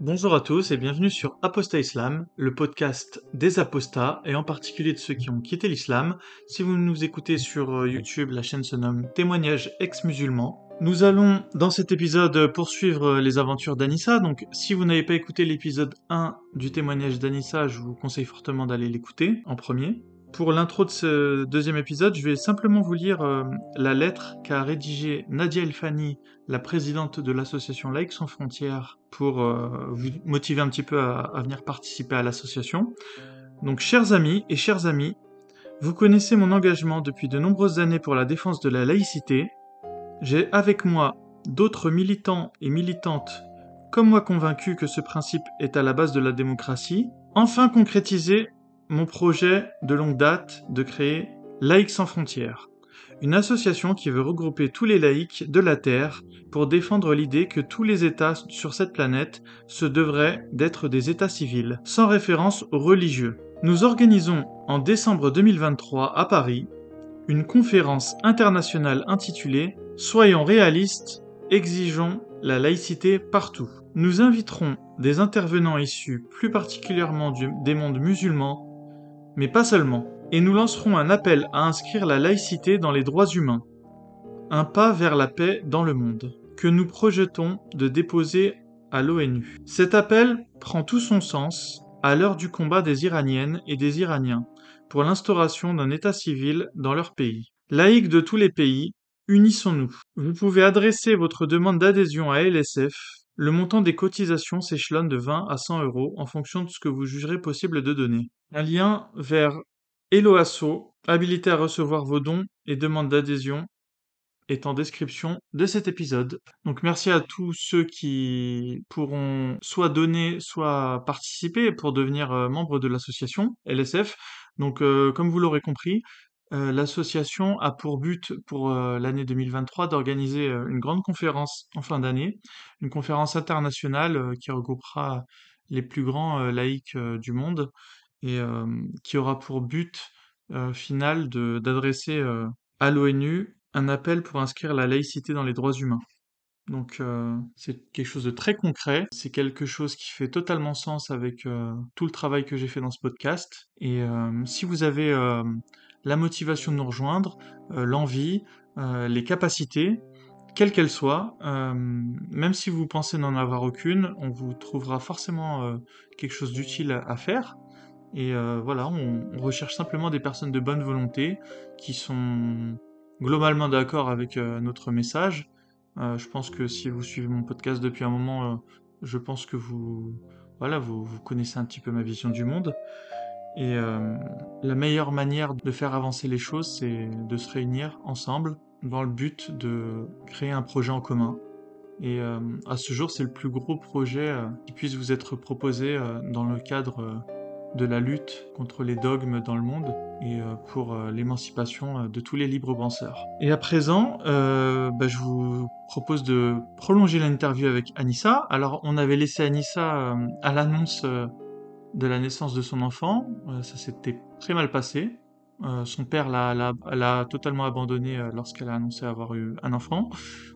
Bonjour à tous et bienvenue sur Apostat Islam, le podcast des apostats et en particulier de ceux qui ont quitté l'islam. Si vous nous écoutez sur euh, YouTube, la chaîne se nomme Témoignages ex-musulmans. Nous allons dans cet épisode poursuivre euh, les aventures d'Anissa, donc si vous n'avez pas écouté l'épisode 1 du témoignage d'Anissa, je vous conseille fortement d'aller l'écouter en premier. Pour l'intro de ce deuxième épisode, je vais simplement vous lire euh, la lettre qu'a rédigée Nadia Elfani, la présidente de l'association Laïcs sans frontières, pour euh, vous motiver un petit peu à, venir participer à l'association. Donc, chers amis et chers amis, vous connaissez mon engagement depuis de nombreuses années pour la défense de la laïcité. J'ai avec moi d'autres militants et militantes comme moi convaincus que ce principe est à la base de la démocratie, enfin concrétisé mon projet de longue date de créer Laïcs sans frontières, une association qui veut regrouper tous les laïcs de la Terre pour défendre l'idée que tous les États sur cette planète se devraient d'être des États civils, sans référence aux religieux. Nous organisons en décembre 2023 à Paris une conférence internationale intitulée Soyons réalistes, exigeons la laïcité partout. Nous inviterons des intervenants issus plus particulièrement des mondes musulmans, mais pas seulement, et nous lancerons un appel à inscrire la laïcité dans les droits humains, un pas vers la paix dans le monde, que nous projetons de déposer à l'ONU. Cet appel prend tout son sens à l'heure du combat des Iraniennes et des Iraniens pour l'instauration d'un État civil dans leur pays. Laïcs de tous les pays, unissons-nous. Vous pouvez adresser votre demande d'adhésion à LSF. Le montant des cotisations s'échelonne de 20 à 100 euros en fonction de ce que vous jugerez possible de donner. Un lien vers Eloasso, habilité à recevoir vos dons et demandes d'adhésion, est en description de cet épisode. Donc merci à tous ceux qui pourront soit donner, soit participer pour devenir euh, membre de l'association LSF. Donc euh, comme vous l'aurez compris, euh, l'association a pour but pour euh, l'année 2023 d'organiser euh, une grande conférence en fin d'année, une conférence internationale qui regroupera les plus grands laïcs du monde et qui aura pour but final d'adresser à l'ONU un appel pour inscrire la laïcité dans les droits humains. Donc c'est quelque chose de très concret, c'est quelque chose qui fait totalement sens avec tout le travail que j'ai fait dans ce podcast. Et si vous avez la motivation de nous rejoindre, euh, l'envie, euh, les capacités, quelles qu'elles soient, euh, même si vous pensez n'en avoir aucune, on vous trouvera forcément quelque chose d'utile à, faire. Et voilà, on, recherche simplement des personnes de bonne volonté qui sont globalement d'accord avec notre message. Je pense que si vous suivez mon podcast depuis un moment, je pense que vous, voilà, vous connaissez un petit peu ma vision du monde. Et euh, la meilleure manière de faire avancer les choses, c'est de se réunir ensemble dans le but de créer un projet en commun. Et euh, à ce jour, c'est le plus gros projet euh, qui puisse vous être proposé dans le cadre de la lutte contre les dogmes dans le monde et pour l'émancipation de tous les libres penseurs. Et à présent, bah, je vous propose de prolonger l'interview avec Anissa. Alors, on avait laissé Anissa à l'annonce de la naissance de son enfant. Euh, ça s'était très mal passé. Euh, son père l'a, totalement abandonnée euh, lorsqu'elle a annoncé avoir eu un enfant.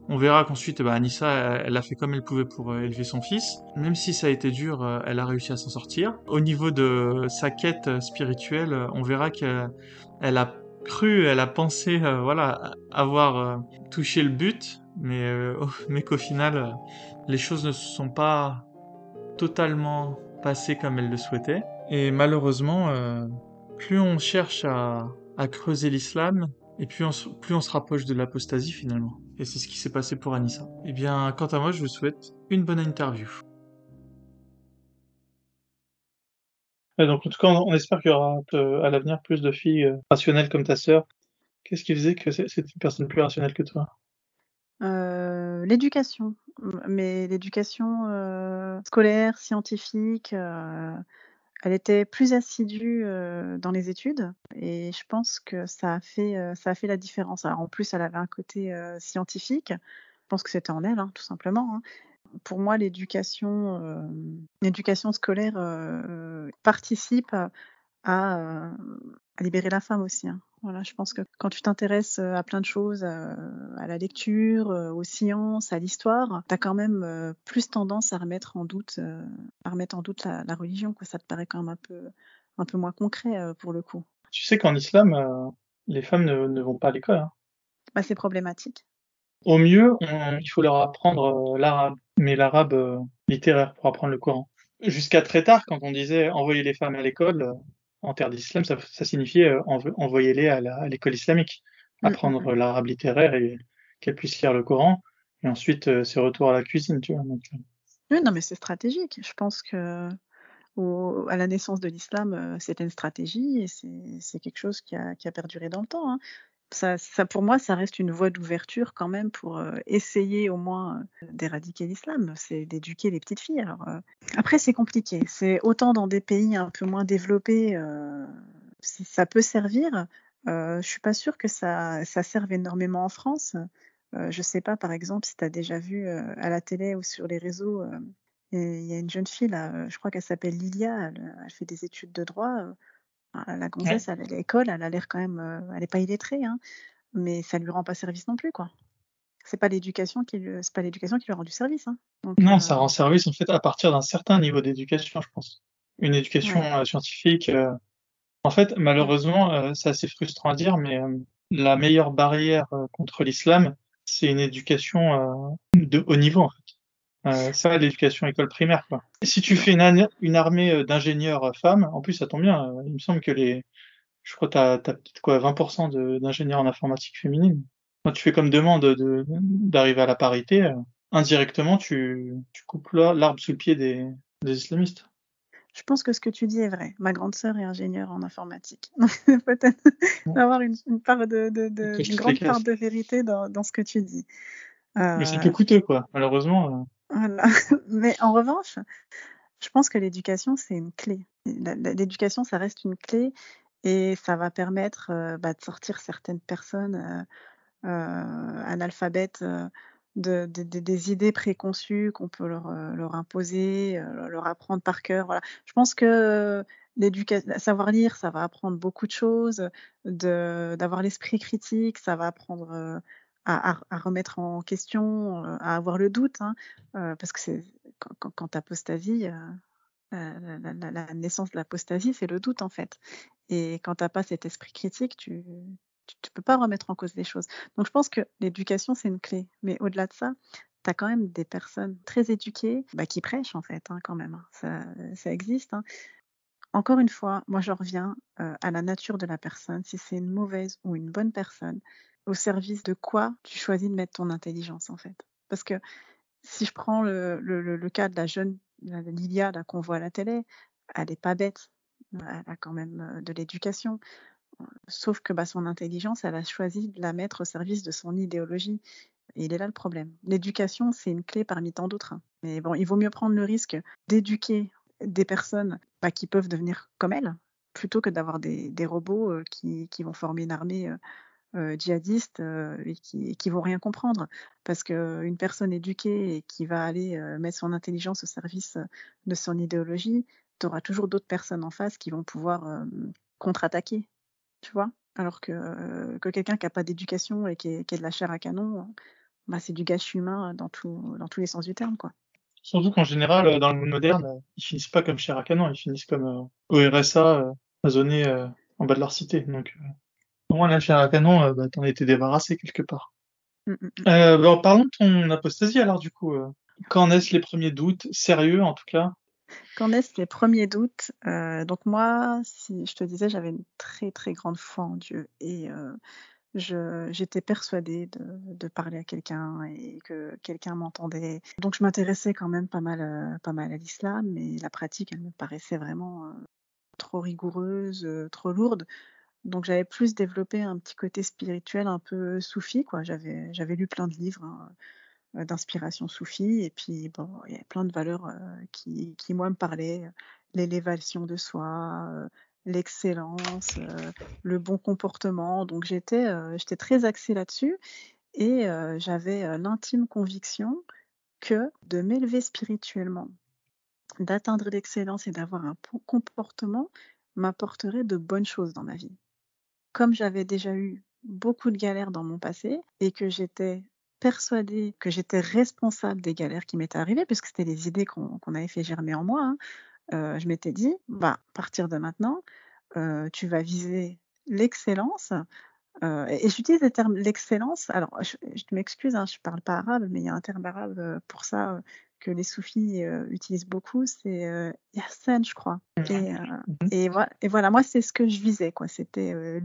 On verra qu'ensuite, bah, Anissa, elle, a fait comme elle pouvait pour élever son fils. Même si ça a été dur, elle a réussi à s'en sortir. Au niveau de sa quête spirituelle, on verra qu'elle elle a cru, elle a pensé, voilà, avoir touché le but, mais, mais qu'au final, les choses ne se sont pas totalement passées comme elle le souhaitait. Et malheureusement, euh, plus on cherche à, creuser l'islam, et plus on, plus on se rapproche de l'apostasie finalement. Et c'est ce qui s'est passé pour Anissa. Eh bien, quant à moi, je vous souhaite une bonne interview. Donc, en tout cas, on, espère qu'il y aura à l'avenir plus de filles euh, rationnelles comme ta sœur. Qu'est-ce qui faisait que c'est une personne plus rationnelle que toi? Heu, l'éducation, mais l'éducation, heu, scolaire, scientifique, heu, elle était plus assidue, dans les études et je pense que ça a fait, ça a fait la différence. En plus, elle avait un côté, scientifique. Je pense que c'était en elle, hein, tout simplement, hein. Pour moi, l'éducation, l'éducation scolaire, participe à, heu, à libérer la femme aussi, hein. Voilà, je pense que quand tu t'intéresses à plein de choses, à la lecture, aux sciences, à l'histoire, tu as quand même plus tendance à remettre en doute, à remettre en doute la, religion. Quoi. Ça te paraît quand même un peu, un peu moins concret pour le coup. Tu sais qu'en islam, les femmes ne, vont pas à l'école. Hein. Bah, c'est problématique. Au mieux, il faut leur apprendre l'arabe, mais l'arabe littéraire pour apprendre le Coran. Jusqu'à très tard, quand on disait envoyer les femmes à l'école, en terre d'islam, ça, signifiait euh, envoyer-les à l'école islamique, mm, apprendre mm. l'arabe littéraire et qu'elles puissent lire le Coran, et ensuite euh, c'est retour à la cuisine, tu vois. Euh. Oui, non, mais c'est stratégique. Je pense que à la naissance de l'islam, c'était une stratégie et c'est quelque chose qui a, qui a, perduré dans le temps. Hein ça, pour moi, ça reste une voie d'ouverture quand même pour euh, essayer au moins euh, d'éradiquer l'islam, c'est d'éduquer les petites filles. Euh, après, c'est compliqué. C'est autant dans des pays un peu moins développés, ça peut servir. je suis pas sûre que ça, serve énormément en France. je sais pas, par exemple, si tu as déjà vu à la télé ou sur les réseaux, il y a une jeune fille, là, je crois qu'elle s'appelle Lilia, elle, fait des études de droit la gonzesse, elle, à l'école, elle a l'air quand même, euh, elle n'est pas illettrée, hein, mais ça lui rend pas service non plus, quoi. C'est pas l'éducation qui, c'est pas l'éducation qui lui rend du service. Hein. non, ça euh rend service en fait à partir d'un certain niveau d'éducation, je pense. Une éducation euh, scientifique. En fait, malheureusement, c'est assez frustrant à dire, mais la meilleure barrière contre l'islam, c'est une éducation de haut niveau. En fait. Euh, ça, l'éducation école primaire, quoi. si tu fais une, une armée euh, d'ingénieurs euh, femmes, en plus, ça tombe bien. Il me semble que les, je crois, t'as, t'as peut-être quoi, 20% d'ingénieurs en informatique féminine. Quand tu fais comme demande de, d'arriver à la parité, indirectement, tu, tu coupes l'arbre sous le pied des, des islamistes. Je pense que ce que tu dis est vrai. Ma grande sœur est ingénieure en informatique. Peut-être d'avoir une, une, part de, de, de une grande part de vérité dans, dans ce que tu dis. Mais c'est peu coûteux, quoi. Malheureusement. Mais en revanche, je pense que l'éducation, c'est une clé. L'éducation, ça reste une clé et ça va permettre euh, bah, de sortir certaines personnes euh, euh, analphabètes de, des idées préconçues qu'on peut leur, leur imposer, leur apprendre par cœur. Voilà. Je pense que savoir lire, ça va apprendre beaucoup de choses, d'avoir l'esprit critique, ça va apprendre à, remettre en question, euh, à avoir le doute, hein, euh, parce que c'est quand, quand, apostasie, euh, la, naissance de l'apostasie, c'est le doute en fait. Et quand tu n'as pas cet esprit critique, tu ne peux pas remettre en cause des choses. Donc je pense que l'éducation, c'est une clé. Mais au-delà de ça, tu as quand même des personnes très éduquées bah, qui prêchent en fait, hein, quand même. Hein. Ça, ça, existe. Encore une fois, moi je reviens à la nature de la personne. Si c'est une mauvaise ou une bonne personne, au service de quoi tu choisis de mettre ton intelligence en fait? Parce que si je prends le, cas de la jeune Lilia qu'on voit à la télé, elle n'est pas bête, elle a quand même euh, de l'éducation. Sauf que bah, son intelligence, elle a choisi de la mettre au service de son idéologie. Et il est là le problème. L'éducation, c'est une clé parmi tant d'autres. Hein. Mais bon, il vaut mieux prendre le risque d'éduquer des personnes bah, qui peuvent devenir comme elle, plutôt que d'avoir des, robots euh, qui, vont former une armée euh, euh, djihadistes euh, et qui, qui vont rien comprendre. Parce qu'une personne éduquée et qui va aller mettre son intelligence au service de son idéologie, tu auras toujours d'autres personnes en face qui vont pouvoir contre-attaquer. Tu vois Alors que, que quelqu'un qui n'a pas d'éducation et qui est, de la chair à canon, bah, c'est du gâchis humain dans, dans tous les sens du terme. quoi. Surtout qu'en général, dans le monde moderne, ils finissent pas comme chair à canon, ils finissent comme au RSA, euh, en bas de leur cité. Donc, au moins, la chair à canon, euh, bah, t'en étais débarrassé quelque part. Mm, mm, mm. Euh, bah, parlons de ton apostasie alors du coup. Euh. Quand naissent les premiers doutes, sérieux en tout cas? Quand naissent les premiers doutes, donc moi, si je te disais, j'avais une très très grande foi en Dieu et j'étais persuadée de, parler à quelqu'un et que quelqu'un m'entendait. Donc je m'intéressais quand même pas mal, pas mal à l'islam, mais la pratique, elle me paraissait vraiment trop rigoureuse, trop lourde. Donc j'avais plus développé un petit côté spirituel un peu soufi, quoi. J'avais, lu plein de livres hein, euh, d'inspiration soufi, et puis bon, il y avait plein de valeurs euh, qui, qui, moi, me parlaient. L'élévation de soi, euh, l'excellence, le bon comportement. Donc j'étais, j'étais très axée là-dessus, et j'avais l'intime conviction que de m'élever spirituellement, d'atteindre l'excellence et d'avoir un bon comportement m'apporterait de bonnes choses dans ma vie. comme j'avais déjà eu beaucoup de galères dans mon passé et que j'étais persuadée que j'étais responsable des galères qui m'étaient arrivées, puisque c'était des idées qu'on avait fait germer en moi, hein, euh, je m'étais dit, bah, à partir de maintenant, euh, tu vas viser l'excellence. Euh, et, j'utilise le terme l'excellence. Alors, je, m'excuse, hein, je ne parle pas arabe, mais il y a un terme arabe pour ça que les soufis utilisent beaucoup, c'est Yassen, je crois. Et, et, voilà, et, voilà, moi, c'est ce que je visais, quoi. C'était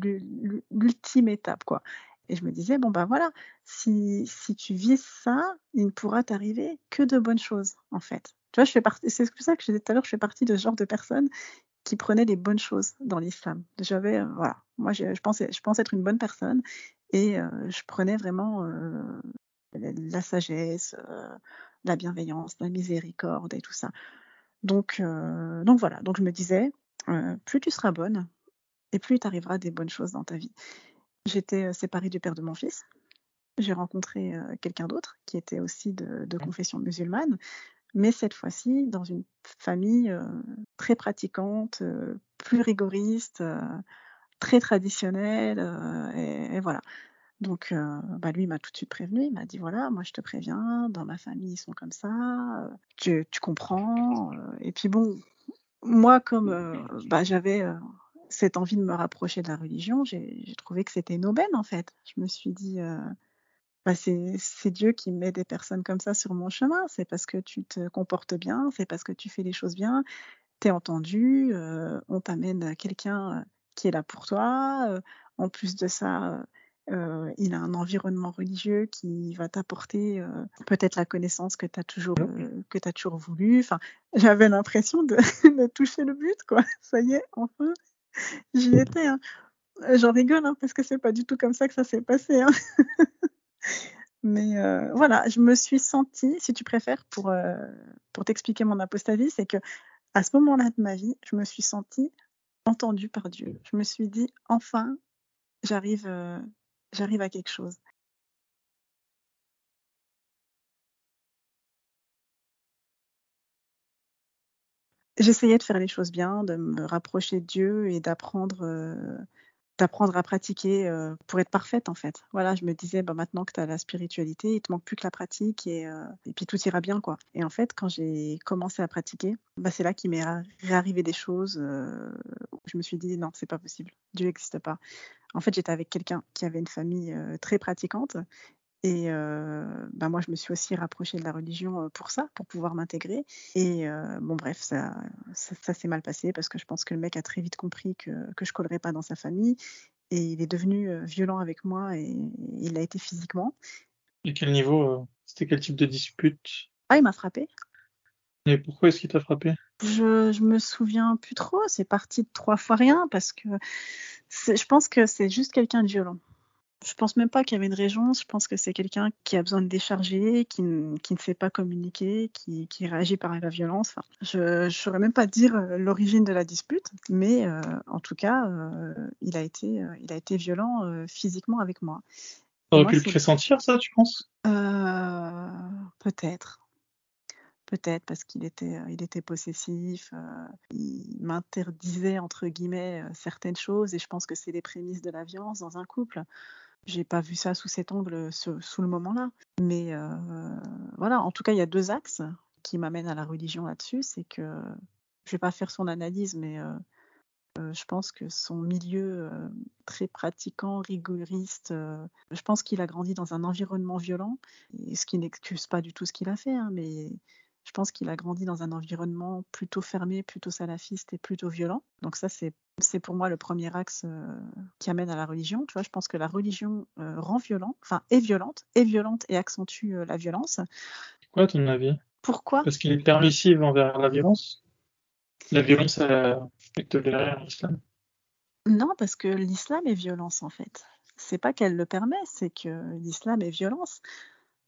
l'ultime étape, quoi. Et je me disais, bon, ben voilà, si, si tu vises ça, il ne pourra t'arriver que de bonnes choses, en fait. Tu vois, je fais partie, c'est pour ça que je disais tout à l'heure, je fais partie de ce genre de personnes qui prenaient les bonnes choses dans l'islam. J'avais, euh, voilà, moi, je, je, pensais, je pensais être une bonne personne et euh, je prenais vraiment euh, la, sagesse, la bienveillance, la miséricorde et tout ça. Donc, donc voilà, donc je me disais, plus tu seras bonne et plus il t'arrivera des bonnes choses dans ta vie. J'étais séparée du père de mon fils. J'ai rencontré quelqu'un d'autre qui était aussi de, de, confession musulmane mais cette fois-ci dans une famille très pratiquante, plus rigoriste, très traditionnelle, et, voilà. Donc, bah lui m'a tout de suite prévenu, il m'a dit voilà, moi je te préviens, dans ma famille ils sont comme ça, tu, tu comprends. et puis bon, moi comme bah, j'avais cette envie de me rapprocher de la religion, j'ai trouvé que c'était une aubaine en fait. Je me suis dit bah, c'est Dieu qui met des personnes comme ça sur mon chemin. C'est parce que tu te comportes bien, c'est parce que tu fais les choses bien, tu es entendu, euh, on t'amène quelqu'un euh, qui est là pour toi. Euh, en plus de ça, il a un environnement religieux qui va t'apporter peut-être la connaissance que tu as toujours que as toujours voulu. Enfin, j'avais l'impression de, de, toucher le but, quoi. Ça y est, enfin, j'y étais. Hein. J'en rigole hein, parce que c'est pas du tout comme ça que ça s'est passé. Hein. Mais euh, voilà, je me suis sentie, si tu préfères, pour, euh, pour t'expliquer mon apostasie, c'est que à ce moment-là de ma vie, je me suis sentie entendue par Dieu. Je me suis dit, enfin, j'arrive, euh, j'arrive à quelque chose. J'essayais de faire les choses bien, de me rapprocher de Dieu et d'apprendre d'apprendre à pratiquer pour être parfaite en fait. Voilà, je me disais bah, maintenant que tu as la spiritualité, il te manque plus que la pratique et, et puis tout ira bien quoi. Et en fait, quand j'ai commencé à pratiquer, bah, c'est là qu'il m'est réarrivé des choses où je me suis dit non, c'est pas possible. Dieu n'existe pas. En fait, j'étais avec quelqu'un qui avait une famille très pratiquante et bah moi, je me suis aussi rapprochée de la religion pour ça, pour pouvoir m'intégrer. Et bon, bref, ça, ça, s'est mal passé parce que je pense que le mec a très vite compris que, que je collerais pas dans sa famille. Et il est devenu violent avec moi et il l'a été physiquement. Et quel niveau C'était quel type de dispute? Ah, il m'a frappé. Et pourquoi est-ce qu'il t'a frappé? Je, je me souviens plus trop. C'est parti de trois fois rien parce que je pense que c'est juste quelqu'un de violent. Je pense même pas qu'il y avait une régence. Je pense que c'est quelqu'un qui a besoin de décharger, qui, qui ne sait pas communiquer, qui, qui, réagit par la violence. Enfin, je ne saurais même pas dire euh, l'origine de la dispute, mais euh, en tout cas, euh, il, a été, il a été violent physiquement avec moi. T'aurais pu le pressentir, ça, tu penses? Peut-être. Peut-être parce qu'il était, il était possessif, il m'interdisait entre guillemets certaines choses et je pense que c'est les prémices de la violence dans un couple. J'ai pas vu ça sous cet angle sous, le moment-là. Mais euh, voilà, en tout cas, il y a deux axes qui m'amènent à la religion là-dessus. C'est que je vais pas faire son analyse, mais euh, euh, je pense que son milieu très pratiquant, rigoriste, je pense qu'il a grandi dans un environnement violent, ce qui n'excuse pas du tout ce qu'il a fait, hein, mais je pense qu'il a grandi dans un environnement plutôt fermé, plutôt salafiste et plutôt violent. Donc ça, c'est c'est pour moi le premier axe euh, qui amène à la religion. Tu vois, je pense que la religion euh, rend violent, enfin est violente, est violente et accentue euh, la violence. Quoi, ton avis? Pourquoi? Parce qu'il est permissive envers la violence? La violence est tolérée en islam. Non, parce que l'islam est violence en fait. C'est pas qu'elle le permet, c'est que l'islam est violence.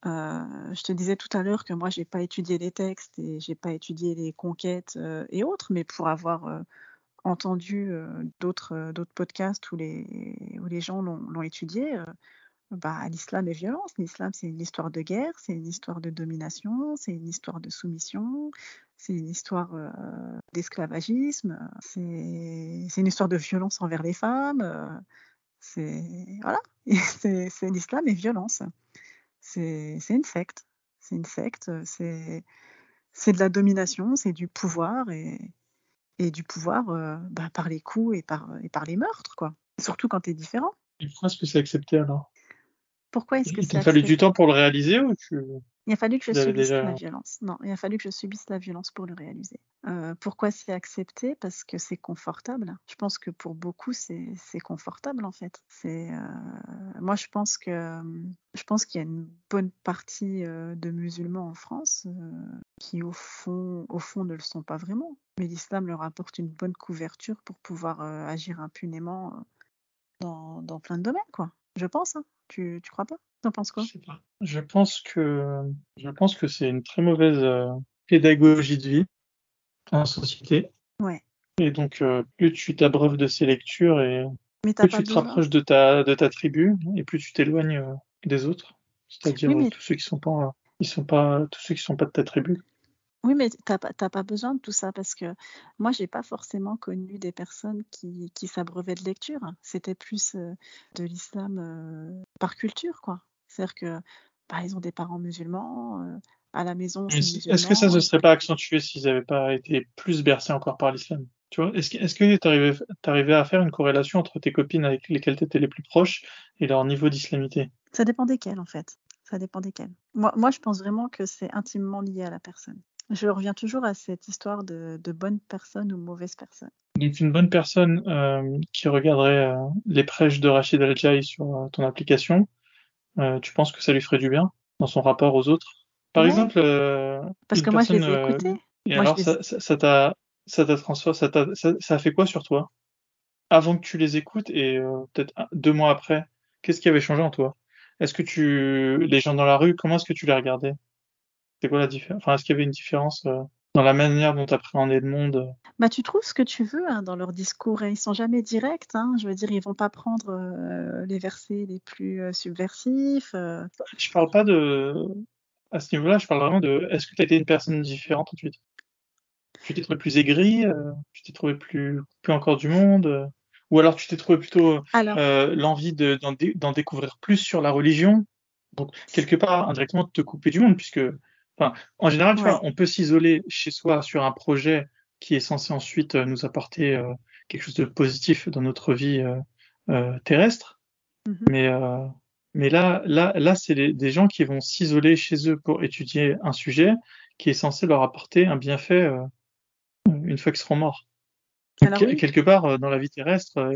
Je te disais tout à l'heure que moi j'ai pas étudié les textes et j'ai pas étudié les conquêtes et autres, mais pour avoir entendu d'autres podcasts où les, gens l'ont étudié, bah, l'islam est violence. L'islam, c'est une histoire de guerre, c'est une histoire de domination, c'est une histoire de soumission, c'est une histoire d'esclavagisme, c'est une histoire de violence envers les femmes. Voilà, c'est l'islam et violence. C'est une secte. C'est une secte. C'est c'est de la domination, c'est du pouvoir et et du pouvoir euh, bah, par les coups et par et par les meurtres quoi. Surtout quand tu es différent. Et pourquoi est-ce que c'est accepté alors? Pourquoi est-ce que Il c'est t'a fallu du accepté? temps pour le réaliser ou tu Il a fallu que je subisse déjà la violence. Non, il a fallu que je subisse la violence pour le réaliser. Euh, pourquoi c'est accepté? Parce que c'est confortable. Je pense que pour beaucoup, c'est confortable en fait. C'est euh, moi, je pense que je pense qu'il y a une bonne partie euh, de musulmans en France qui au fond, au fond, ne le sont pas vraiment. Mais l'islam leur apporte une bonne couverture pour pouvoir agir impunément dans, dans plein de domaines, quoi. Je pense. Hein. Tu, tu crois pas? T'en penses quoi? Je pense que je pense que c'est une très mauvaise euh, pédagogie de vie en société. Ouais. Et donc euh, plus tu t'abreuves de ces lectures et Mais plus tu te rapproches de ta de ta tribu et plus tu t'éloignes euh, des autres, c'est-à-dire Oui, mais tous ceux qui sont pas ils sont pas tous ceux qui sont pas de ta tribu. Oui, mais t'as pas, t'as pas besoin de tout ça parce que moi, j'ai pas forcément connu des personnes qui, qui s'abreuvaient de lecture. C'était plus euh, de l'islam euh, par culture, quoi. C'est-à-dire que, bah, ils ont des parents musulmans, euh, à la maison, Est-ce que ça se serait pas accentué s'ils n'avaient pas été plus bercés encore par l'islam? Tu vois, est-ce que est-ce que t'arrivais t'arrivais à faire une corrélation entre tes copines avec lesquelles tu étais les plus proches et leur niveau d'islamité? Ça dépend desquels, en fait. Ça dépend desquels. Moi, moi, je pense vraiment que c'est intimement lié à la personne. Je reviens toujours à cette histoire de, de bonne personne ou mauvaise personne. Donc une bonne personne euh, qui regarderait euh, les prêches de Rachid Al-Jaï sur euh, ton application, euh, tu penses que ça lui ferait du bien dans son rapport aux autres? Par Ouais, exemple, euh, parce que moi, je les ai euh, écoutés. et Moi, alors les... ça t'a ça t'a transformé, ça t'a ça, ça a fait quoi sur toi? Avant que tu les écoutes et euh, peut-être deux mois après, qu'est-ce qui avait changé en toi? Est-ce que tu les gens dans la rue, comment est-ce que tu les regardais? C'est quoi la différence? Enfin, est-ce qu'il y avait une différence euh, dans la manière dont tu appréhendais le monde? Bah, tu trouves ce que tu veux hein, dans leur discours. et Ils sont jamais directs. Hein. Je veux dire, ils vont pas prendre euh, les versets les plus euh, subversifs. euh. Je parle pas de à ce niveau-là, je parle vraiment de est-ce que tu as été une personne différente ensuite? Tu t'es trouvé plus aigri, euh, tu t'es trouvé plus plus encore du monde, ou alors tu t'es trouvé plutôt l'envie de d'en dé- d'en découvrir plus sur la religion, donc quelque part indirectement de te couper du monde, puisque enfin en général, tu ouais. vois, on peut s'isoler chez soi sur un projet qui est censé ensuite euh, nous apporter euh, quelque chose de positif dans notre vie euh, euh, terrestre. Mhm. Mais, mais là, là, là, c'est des gens qui vont s'isoler chez eux pour étudier un sujet qui est censé leur apporter un bienfait une fois qu'ils seront morts. Donc, oui, quelque part, dans la vie terrestre,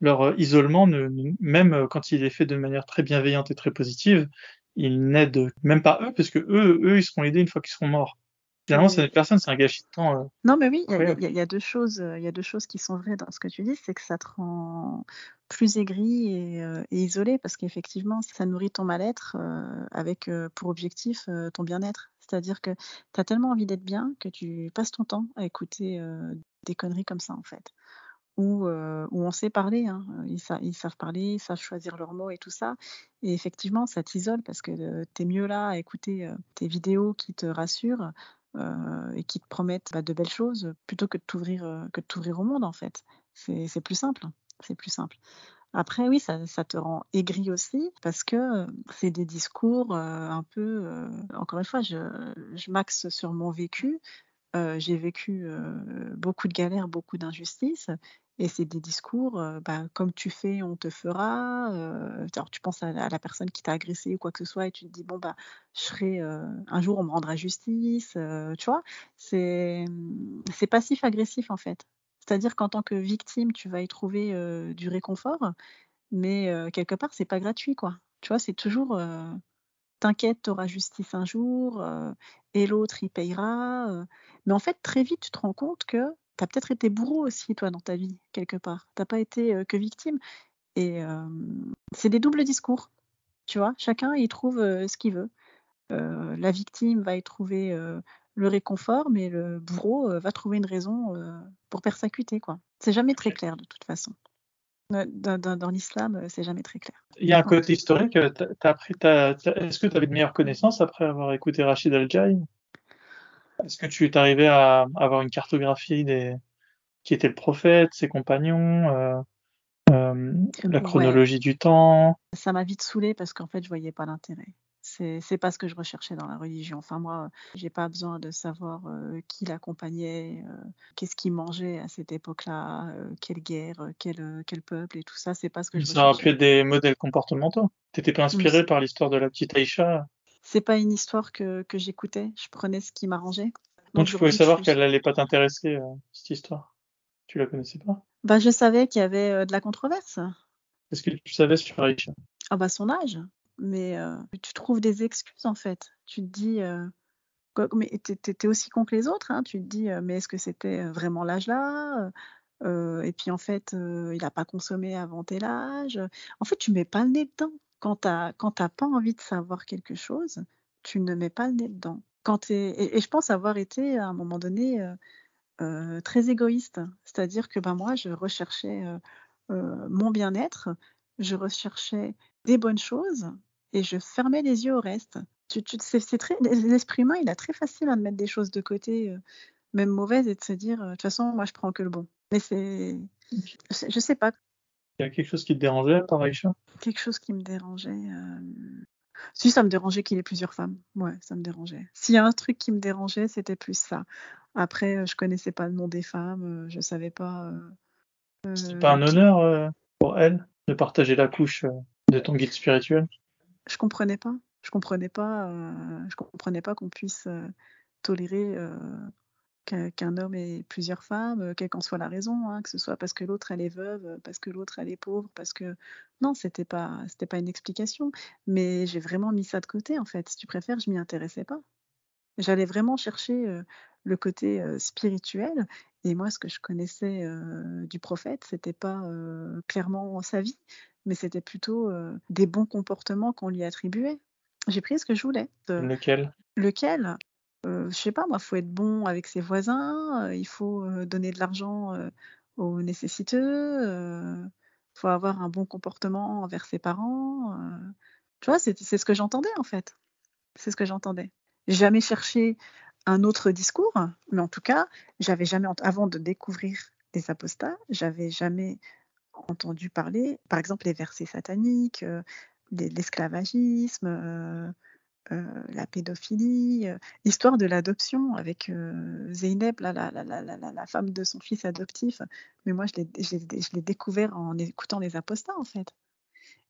leur isolement, ne, même quand il est fait de manière très bienveillante et très positive, il n'aide même pas eux, parce que eux, eux, ils seront aidés une fois qu'ils seront morts. Finalement, c'est oui. personne, c'est un gâchis de temps euh, Non, mais oui, il y a, y y deux choses, euh, il y a deux choses qui sont vraies dans ce que tu dis, c'est que ça te rend plus aigri et, euh, et isolé parce qu'effectivement, ça nourrit ton mal-être euh, avec pour objectif ton bien-être. C'est-à-dire que tu as tellement envie d'être bien que tu passes ton temps à écouter des conneries comme ça, en fait. Où, euh, où on sait parler, hein. Ils, sa- ils savent parler, ils savent choisir leurs mots et tout ça. Et effectivement, ça t'isole parce que tu es mieux là à écouter euh, tes vidéos qui te rassurent euh, et qui te promettent bah, de belles choses plutôt que de t'ouvrir euh, que au monde en fait. C'est plus simple, c'est plus simple. Après oui, ça, te rend aigri aussi parce que euh, c'est des discours euh, un peu. euh, encore une fois, je, je m'axe sur mon vécu. Euh, j'ai vécu euh, beaucoup de galères, beaucoup d'injustices. Et c'est des discours, bah, comme tu fais, on te fera. alors tu penses à, la personne qui t'a agressé ou quoi que ce soit et tu te dis, bon, bah, je serai, un jour on me rendra justice. tu vois, c'est c'est passif-agressif en fait. C'est-à-dire qu'en tant que victime, tu vas y trouver du réconfort, mais quelque part, c'est pas gratuit, quoi. Tu vois, c'est toujours, t'inquiète, tu auras justice un jour, et l'autre, il payera. Mais en fait, très vite, tu te rends compte que tu as peut-être été bourreau aussi, toi, dans ta vie, quelque part. T'as pas été euh, que victime. Et euh, c'est des doubles discours, tu vois. Chacun y trouve euh, ce qu'il veut. La victime va y trouver le réconfort, mais le bourreau va trouver une raison pour persécuter, quoi. C'est jamais très clair, de toute façon. Dans, dans- dans l'islam, c'est jamais très clair. Il y a un côté historique. est-ce que tu avais de meilleures connaissances après avoir écouté Rachid Al-Jaï? Est-ce que tu t'arrivais à avoir une cartographie des qui était le prophète, ses compagnons, euh, euh, La chronologie du temps? Ça m'a vite saoulé parce qu'en fait, je voyais pas l'intérêt. C'est pas ce que je recherchais dans la religion. Enfin, moi, j'ai pas besoin de savoir euh, qui l'accompagnait, euh, qu'est-ce qu'il mangeait à cette époque-là, euh, quelle guerre, quel, quel, peuple et tout ça. C'est pas ce que je Ça aurait pu être des modèles comportementaux. T'étais pas inspiré par l'histoire de la petite Aïcha? C'est pas une histoire que, que j'écoutais. Je prenais ce qui m'arrangeait. Donc, tu pouvais savoir qu'elle allait pas t'intéresser, cette histoire. Tu la connaissais pas? Bah, je savais qu'il y avait de la controverse. Qu'est-ce que tu savais sur Aïcha Ah bah son âge mais tu trouves des excuses en fait. Tu te dis, mais tu es, aussi con que les autres, hein. tu te dis, mais est-ce que c'était vraiment l'âge là? Et puis en fait, il n'a pas consommé avant tel âge. En fait, tu mets pas le nez dedans. Quand tu n'as pas envie de savoir quelque chose, tu ne mets pas le nez dedans. Quand et, et, je pense avoir été à un moment donné très égoïste. C'est-à-dire que ben, moi, je recherchais mon bien-être, je recherchais des bonnes choses et je fermais les yeux au reste. Tu, tu, c'est, très, l'esprit humain, il a très facile à mettre des choses de côté, euh, même mauvaises, et de se dire, euh, de toute façon, moi, je prends que le bon. Mais c'est. Je, sais pas. Il y a quelque chose qui te dérangeait par Aïcha Quelque chose qui me dérangeait. Euh, si, ça me dérangeait qu'il ait plusieurs femmes. Ouais, ça me dérangeait. S'il y a un truc qui me dérangeait, c'était plus ça. Après, je connaissais pas le nom des femmes, je savais pas. C'est pas un honneur pour elle de partager la couche de ton guide spirituel? Je comprenais pas. Je comprenais pas. Euh, je comprenais pas qu'on puisse euh, tolérer euh, qu'un homme ait plusieurs femmes, quelle qu'en soit la raison, hein, que ce soit parce que l'autre elle est veuve, parce que l'autre elle est pauvre, parce que non, c'était pas c'était pas une explication. Mais j'ai vraiment mis ça de côté en fait. Si tu préfères, je m'y intéressais pas. J'allais vraiment chercher le côté spirituel. Et moi, ce que je connaissais du prophète, c'était pas clairement sa vie, mais c'était plutôt des bons comportements qu'on lui attribuait. J'ai pris ce que je voulais. Lequel? Lequel? Je sais pas, moi, faut être bon avec ses voisins, il faut donner de l'argent aux nécessiteux, il faut avoir un bon comportement envers ses parents. Tu vois, c'est ce que j'entendais en fait. C'est ce que j'entendais. Jamais cherché un autre discours, mais en tout cas, j'avais jamais, avant de découvrir les apostats, j'avais jamais entendu parler, par exemple, les versets sataniques, euh, l'esclavagisme, euh, euh, la pédophilie, l'histoire de l'adoption avec Zeynep, la, la, la, femme de son fils adoptif. Mais moi, je l'ai découvert en écoutant les apostats, en fait.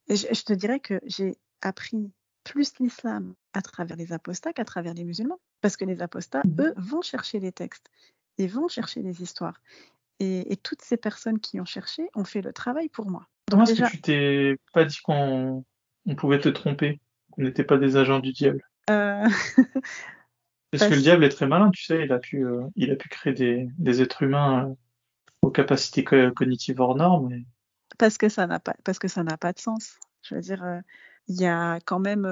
Et je, te dirais que j'ai appris plus l'islam à travers les apostats qu'à travers les musulmans. Parce que les apostats, mmh eux, vont chercher les textes et vont chercher les histoires. Et, toutes ces personnes qui ont cherché ont fait le travail pour moi. Comment est-ce que tu t'es pas dit qu'on pouvait te tromper, n'était pas des agents du diable euh, Parce que le diable est très malin, tu sais, il a pu, euh, il a pu créer des, êtres humains euh, aux capacités cognitives hors normes. Parce que ça n'a pas, parce que ça n'a pas de sens. Je veux dire, il y a quand même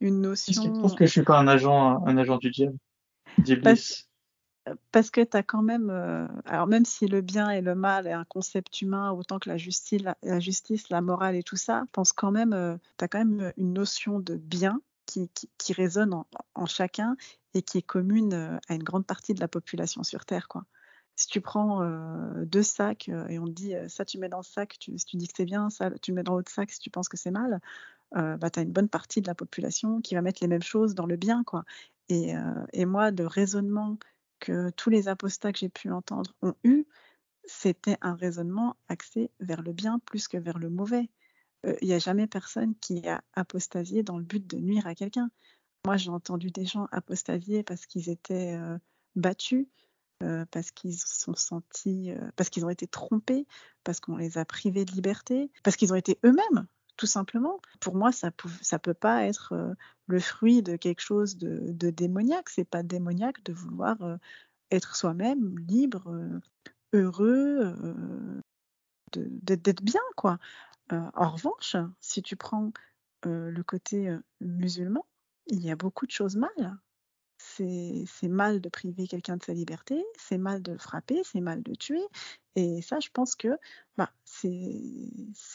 une notion. Je pense que je suis pas un agent, un agent du diable, parce que tu as quand même, euh, alors même si le bien et le mal est un concept humain autant que la justice, la, morale et tout ça, pense quand même, euh, tu as quand même une notion de bien qui, qui, résonne en, chacun et qui est commune euh, à une grande partie de la population sur Terre. Quoi. Si tu prends deux sacs et on te dit ça tu mets dans le sac, tu, si tu dis que c'est bien, ça tu mets dans l'autre sac si tu penses que c'est mal, bah, tu as une bonne partie de la population qui va mettre les mêmes choses dans le bien. Quoi. Et, et moi, le raisonnement que tous les apostats que j'ai pu entendre ont eu, c'était un raisonnement axé vers le bien plus que vers le mauvais. Euh, il n'y a jamais personne qui a apostasié dans le but de nuire à quelqu'un. Moi, j'ai entendu des gens apostasier parce qu'ils étaient euh, battus, euh, parce qu'ils sont sentis, parce qu'ils ont été trompés, parce qu'on les a privés de liberté, parce qu'ils ont été eux-mêmes tout simplement. Pour moi, ça ne peut pas être euh, le fruit de quelque chose de, démoniaque. C'est pas démoniaque de vouloir euh, être soi-même, libre, euh, heureux, d'être bien, quoi. en revanche, si tu prends le côté musulman, il y a beaucoup de choses mal c'est mal de priver quelqu'un de sa liberté, c'est mal de le frapper, c'est mal de tuer. Et ça, je pense que bah, c'est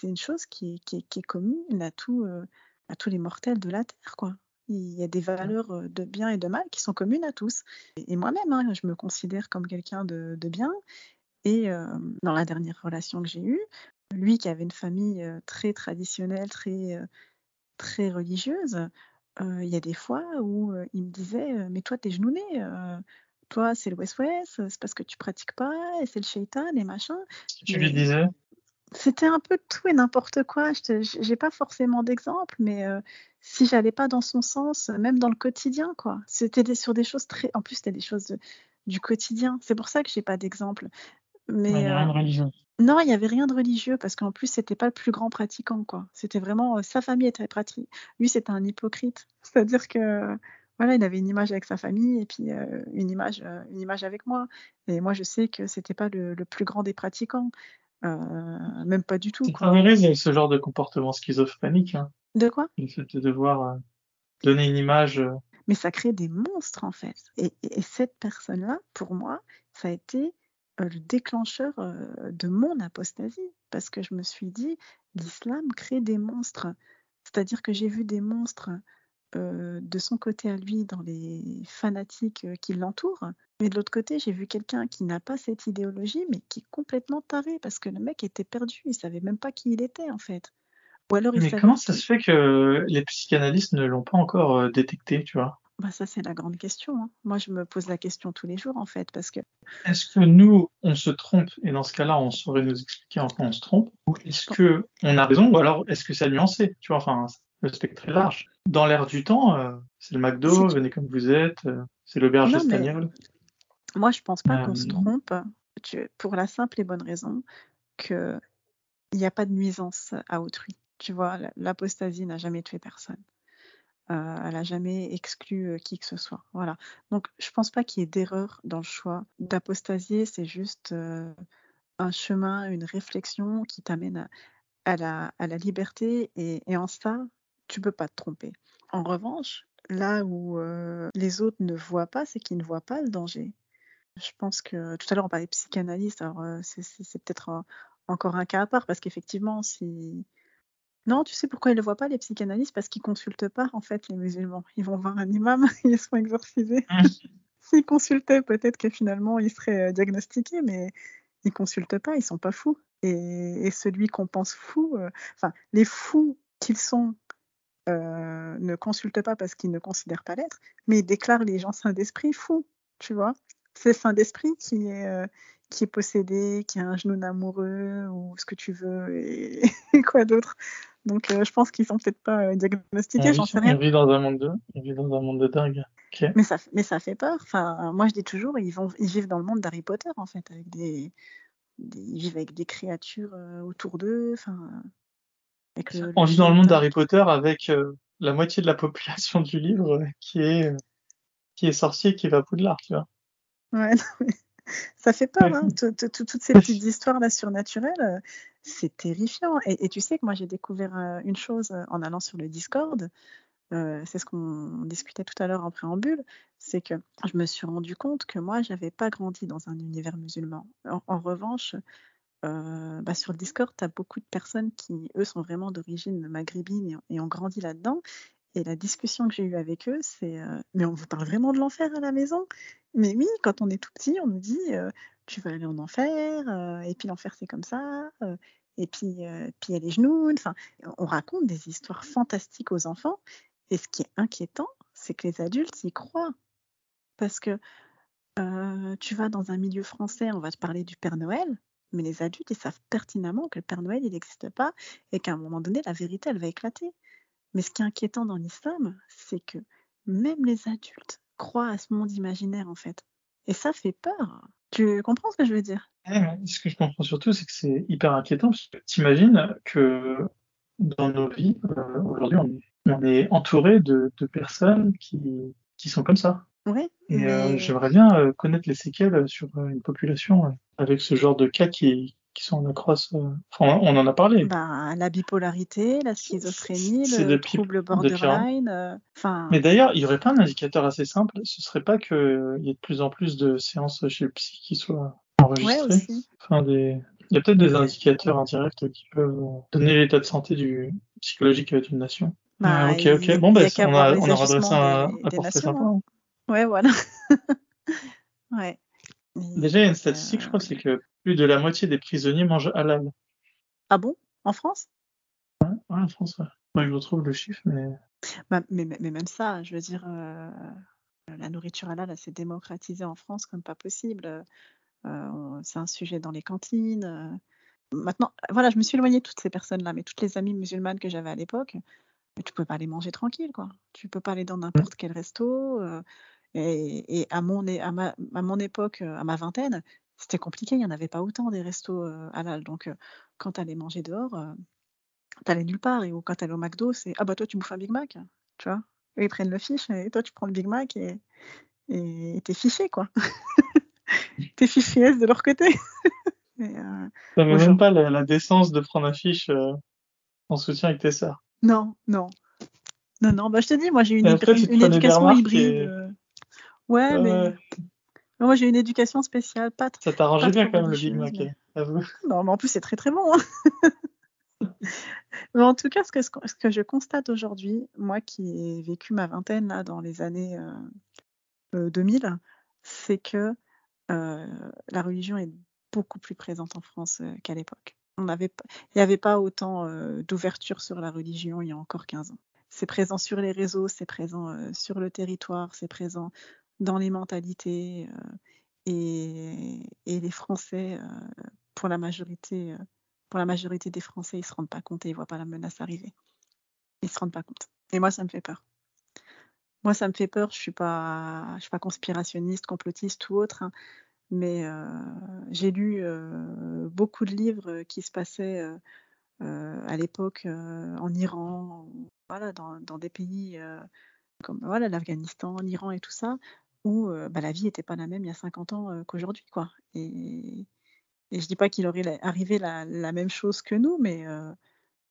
une chose qui, qui, est commune à, tout, euh, à tous les mortels de la Terre. Quoi. Il y a des valeurs euh, de bien et de mal qui sont communes à tous. Et, moi-même, hein, je me considère comme quelqu'un de, de, bien. Et euh, dans la dernière relation que j'ai eue, lui qui avait une famille très traditionnelle, très, très religieuse, il y a des fois où il me disait Mais toi, t'es genouné, toi, c'est le West-West, c'est parce que tu pratiques pas, et c'est le shaitan, et machin. Tu lui disais? C'était un peu tout et n'importe quoi. Je n'ai pas forcément d'exemple, mais si j'allais pas dans son sens, même dans le quotidien, quoi. C'était sur des choses très. En plus, c'était des choses du quotidien. C'est pour ça que j'ai pas d'exemple. Mais, rien de religieux. Non, il n'y avait rien de religieux parce qu'en plus, c'était pas le plus grand pratiquant, quoi. C'était vraiment sa famille était pratique. Lui, c'était un hypocrite. C'est-à-dire que voilà, il avait une image avec sa famille et puis une image, une image avec moi. Et moi, je sais que c'était pas le, plus grand des pratiquants, même pas du tout. C'est très ce genre de comportement schizophrénique. Hein. De quoi? Le de devoir donner une image. Mais ça crée des monstres en fait. Et, et cette personne-là, pour moi, ça a été le déclencheur de mon apostasie, parce que je me suis dit, l'islam crée des monstres. C'est-à-dire que j'ai vu des monstres de son côté à lui dans les fanatiques qui l'entourent, mais de l'autre côté, j'ai vu quelqu'un qui n'a pas cette idéologie, mais qui est complètement taré, parce que le mec était perdu, il savait même pas qui il était en fait. Ou alors il mais comment ça se fait que les psychanalystes ne l'ont pas encore détecté, tu vois? Bah ça, c'est la grande question. Hein. Moi, je me pose la question tous les jours, en fait, parce que... Est-ce que nous, on se trompe, et dans ce cas-là, on saurait nous expliquer en quoi on se trompe, ou est-ce que on a raison, ou alors est-ce que c'est nuancé Tu vois, enfin, le spectre est large. Dans l'air du temps, euh, c'est le McDo, venez comme vous êtes, euh, c'est l'auberge espagnole. Moi, je pense pas qu'on se euh, trompe, pour la simple et bonne raison que il n'y a pas de nuisance à autrui. Tu vois, l'apostasie n'a jamais tué personne. Euh, elle n'a jamais exclu euh, qui que ce soit. Voilà. Donc, je pense pas qu'il y ait d'erreur dans le choix d'apostasier. C'est juste euh, un chemin, une réflexion qui t'amène à, la, liberté. Et, en ça, tu peux pas te tromper. En revanche, là où les autres ne voient pas, c'est qu'ils ne voient pas le danger. Je pense que tout à l'heure on parlait de psychanalyste, alors c'est peut-être encore un cas à part parce qu'effectivement, si non, tu sais pourquoi ils ne le voient pas, les psychanalystes? Parce qu'ils consultent pas, en fait, les musulmans. Ils vont voir un imam, ils sont exorcisés. Mmh. S'ils consultaient, peut-être que finalement, ils seraient euh, diagnostiqués, mais ils consultent pas, ils sont pas fous. Et, celui qu'on pense fou, euh, enfin, les fous qu'ils sont euh, ne consultent pas parce qu'ils ne considèrent pas l'être, mais ils déclarent les gens saints d'esprit fous, tu vois? C'est saint d'esprit qui est, qui est possédé, qui a un genou amoureux, ou ce que tu veux, et quoi d'autre? Donc euh, je pense qu'ils sont peut-être pas euh, diagnostiqués, j'en sais rien. On vit dans un monde de, on vit dans un monde de dingue. Mais ça, mais ça fait peur. Enfin, moi je dis toujours, ils vont, ils vivent dans le monde d'Harry Potter en fait, avec des, ils vivent avec des créatures euh, autour d'eux. Enfin, on vit dans le monde d'Harry Potter avec la moitié de la population du livre qui est qui est sorcier, qui va à Poudlard, tu vois. Ouais, non, mais ça fait peur, hein, toutes ces petites histoires là surnaturelles, euh, c'est terrifiant. Et, tu sais que moi j'ai découvert euh, une chose euh, en allant sur le Discord, c'est ce qu'on discutait tout à l'heure en préambule, c'est que je me suis rendu compte que moi j'avais pas grandi dans un univers musulman. En, revanche, bah, sur le Discord, tu as beaucoup de personnes qui, eux, sont vraiment d'origine maghrébine et, ont grandi là-dedans. Et la discussion que j'ai eue avec eux, c'est Mais on vous parle vraiment de l'enfer à la maison? Mais oui, quand on est tout petit, on nous dit tu vas aller en enfer, et puis l'enfer c'est comme ça, et puis puis il y a les genoux. Enfin, on raconte des histoires fantastiques aux enfants. Et ce qui est inquiétant, c'est que les adultes y croient, parce que tu vas dans un milieu français, on va te parler du Père Noël, mais les adultes ils savent pertinemment que le Père Noël il n'existe pas et qu'à un moment donné la vérité elle va éclater. Mais ce qui est inquiétant dans l'islam, c'est que même les adultes croit à ce monde imaginaire en fait. Et ça fait peur. Tu comprends ce que je veux dire? Ce que je comprends surtout, c'est que c'est hyper inquiétant parce que t'imagines que dans nos vies, euh, aujourd'hui, on, est entouré de, personnes qui, qui sont comme ça. Oui. Et euh, j'aimerais bien euh, connaître les séquelles sur une population avec ce genre de cas qui, qui sont en accroissance. Euh, enfin, on en a parlé. Bah, la bipolarité, la schizophrénie, le trouble borderline. Euh, enfin. Mais d'ailleurs, il n'y aurait pas un indicateur assez simple. Ce serait pas qu'il y ait de plus en plus de séances chez le psy qui soient enregistrées? Ouais, aussi. Enfin, des... Il y a peut-être des indicateurs indirects qui peuvent donner l'état de santé du psychologique d'une nation. Bah, ok, ok. Bon, bah, on, a, on aura dressé un, un portrait sympa. Hein. Ouais, voilà. ouais. Déjà, il y a une statistique, je crois, c'est que plus de la moitié des prisonniers mangent halal. Ah bon? En France? Ouais, en France, ouais. Moi, je retrouve le chiffre, mais. Bah, mais, mais, même ça, je veux dire, euh, la nourriture halal, elle s'est démocratisée en France comme pas possible. Euh, c'est un sujet dans les cantines. euh. Maintenant, voilà, je me suis éloignée de toutes ces personnes-là, mais toutes les amies musulmanes que j'avais à l'époque, tu peux pas aller manger tranquille, quoi. Tu peux pas aller dans n'importe quel resto. euh, et, et à mon, à ma, à mon époque, euh, à ma vingtaine, c'était compliqué. Il n'y en avait pas autant des restos euh, halal. Donc, euh, quand tu allais manger dehors, euh, t'allais nulle part. Et ou quand t'allais au McDo, c'est ah bah toi tu bouffes un Big Mac, tu vois. Eux, ils prennent le fiche et toi tu prends le Big Mac et t'es fiché quoi. t'es fiché S de leur côté. Et, euh, T'avais même pas la, la décence de prendre un fiche en soutien avec tes sœurs. non, non. Non, non, bah je te dis, moi j'ai une, après, tu une éducation hybride. et- euh. Ouais, mais moi j'ai une éducation spéciale, pas ça t'arrangeait bien quand même le Big Mac, avoue. Non, mais en plus, c'est très très bon. hein. mais en tout cas, ce que, ce que je constate aujourd'hui, moi qui ai vécu ma vingtaine là, dans les années euh, euh, 2000, c'est que euh, la religion est beaucoup plus présente en France euh, qu'à l'époque. On n'avait pas- Il n'y avait pas autant euh, d'ouverture sur la religion il y a encore 15 ans. C'est présent sur les réseaux, c'est présent euh, sur le territoire, c'est présent dans les mentalités. euh, et, les Français, euh, pour la majorité, euh, pour la majorité des Français, ils se rendent pas compte et ils voient pas la menace arriver. Ils se rendent pas compte. Et moi, ça me fait peur. Moi, ça me fait peur. Je suis pas, je suis pas conspirationniste, complotiste ou autre, hein, mais j'ai lu beaucoup de livres qui se passaient à l'époque en Iran, voilà, dans, des pays comme voilà l'Afghanistan, l'Iran et tout ça, où bah, la vie n'était pas la même il y a 50 ans qu'aujourd'hui, quoi. Et, je dis pas qu'il aurait arrivé la, même chose que nous, mais euh,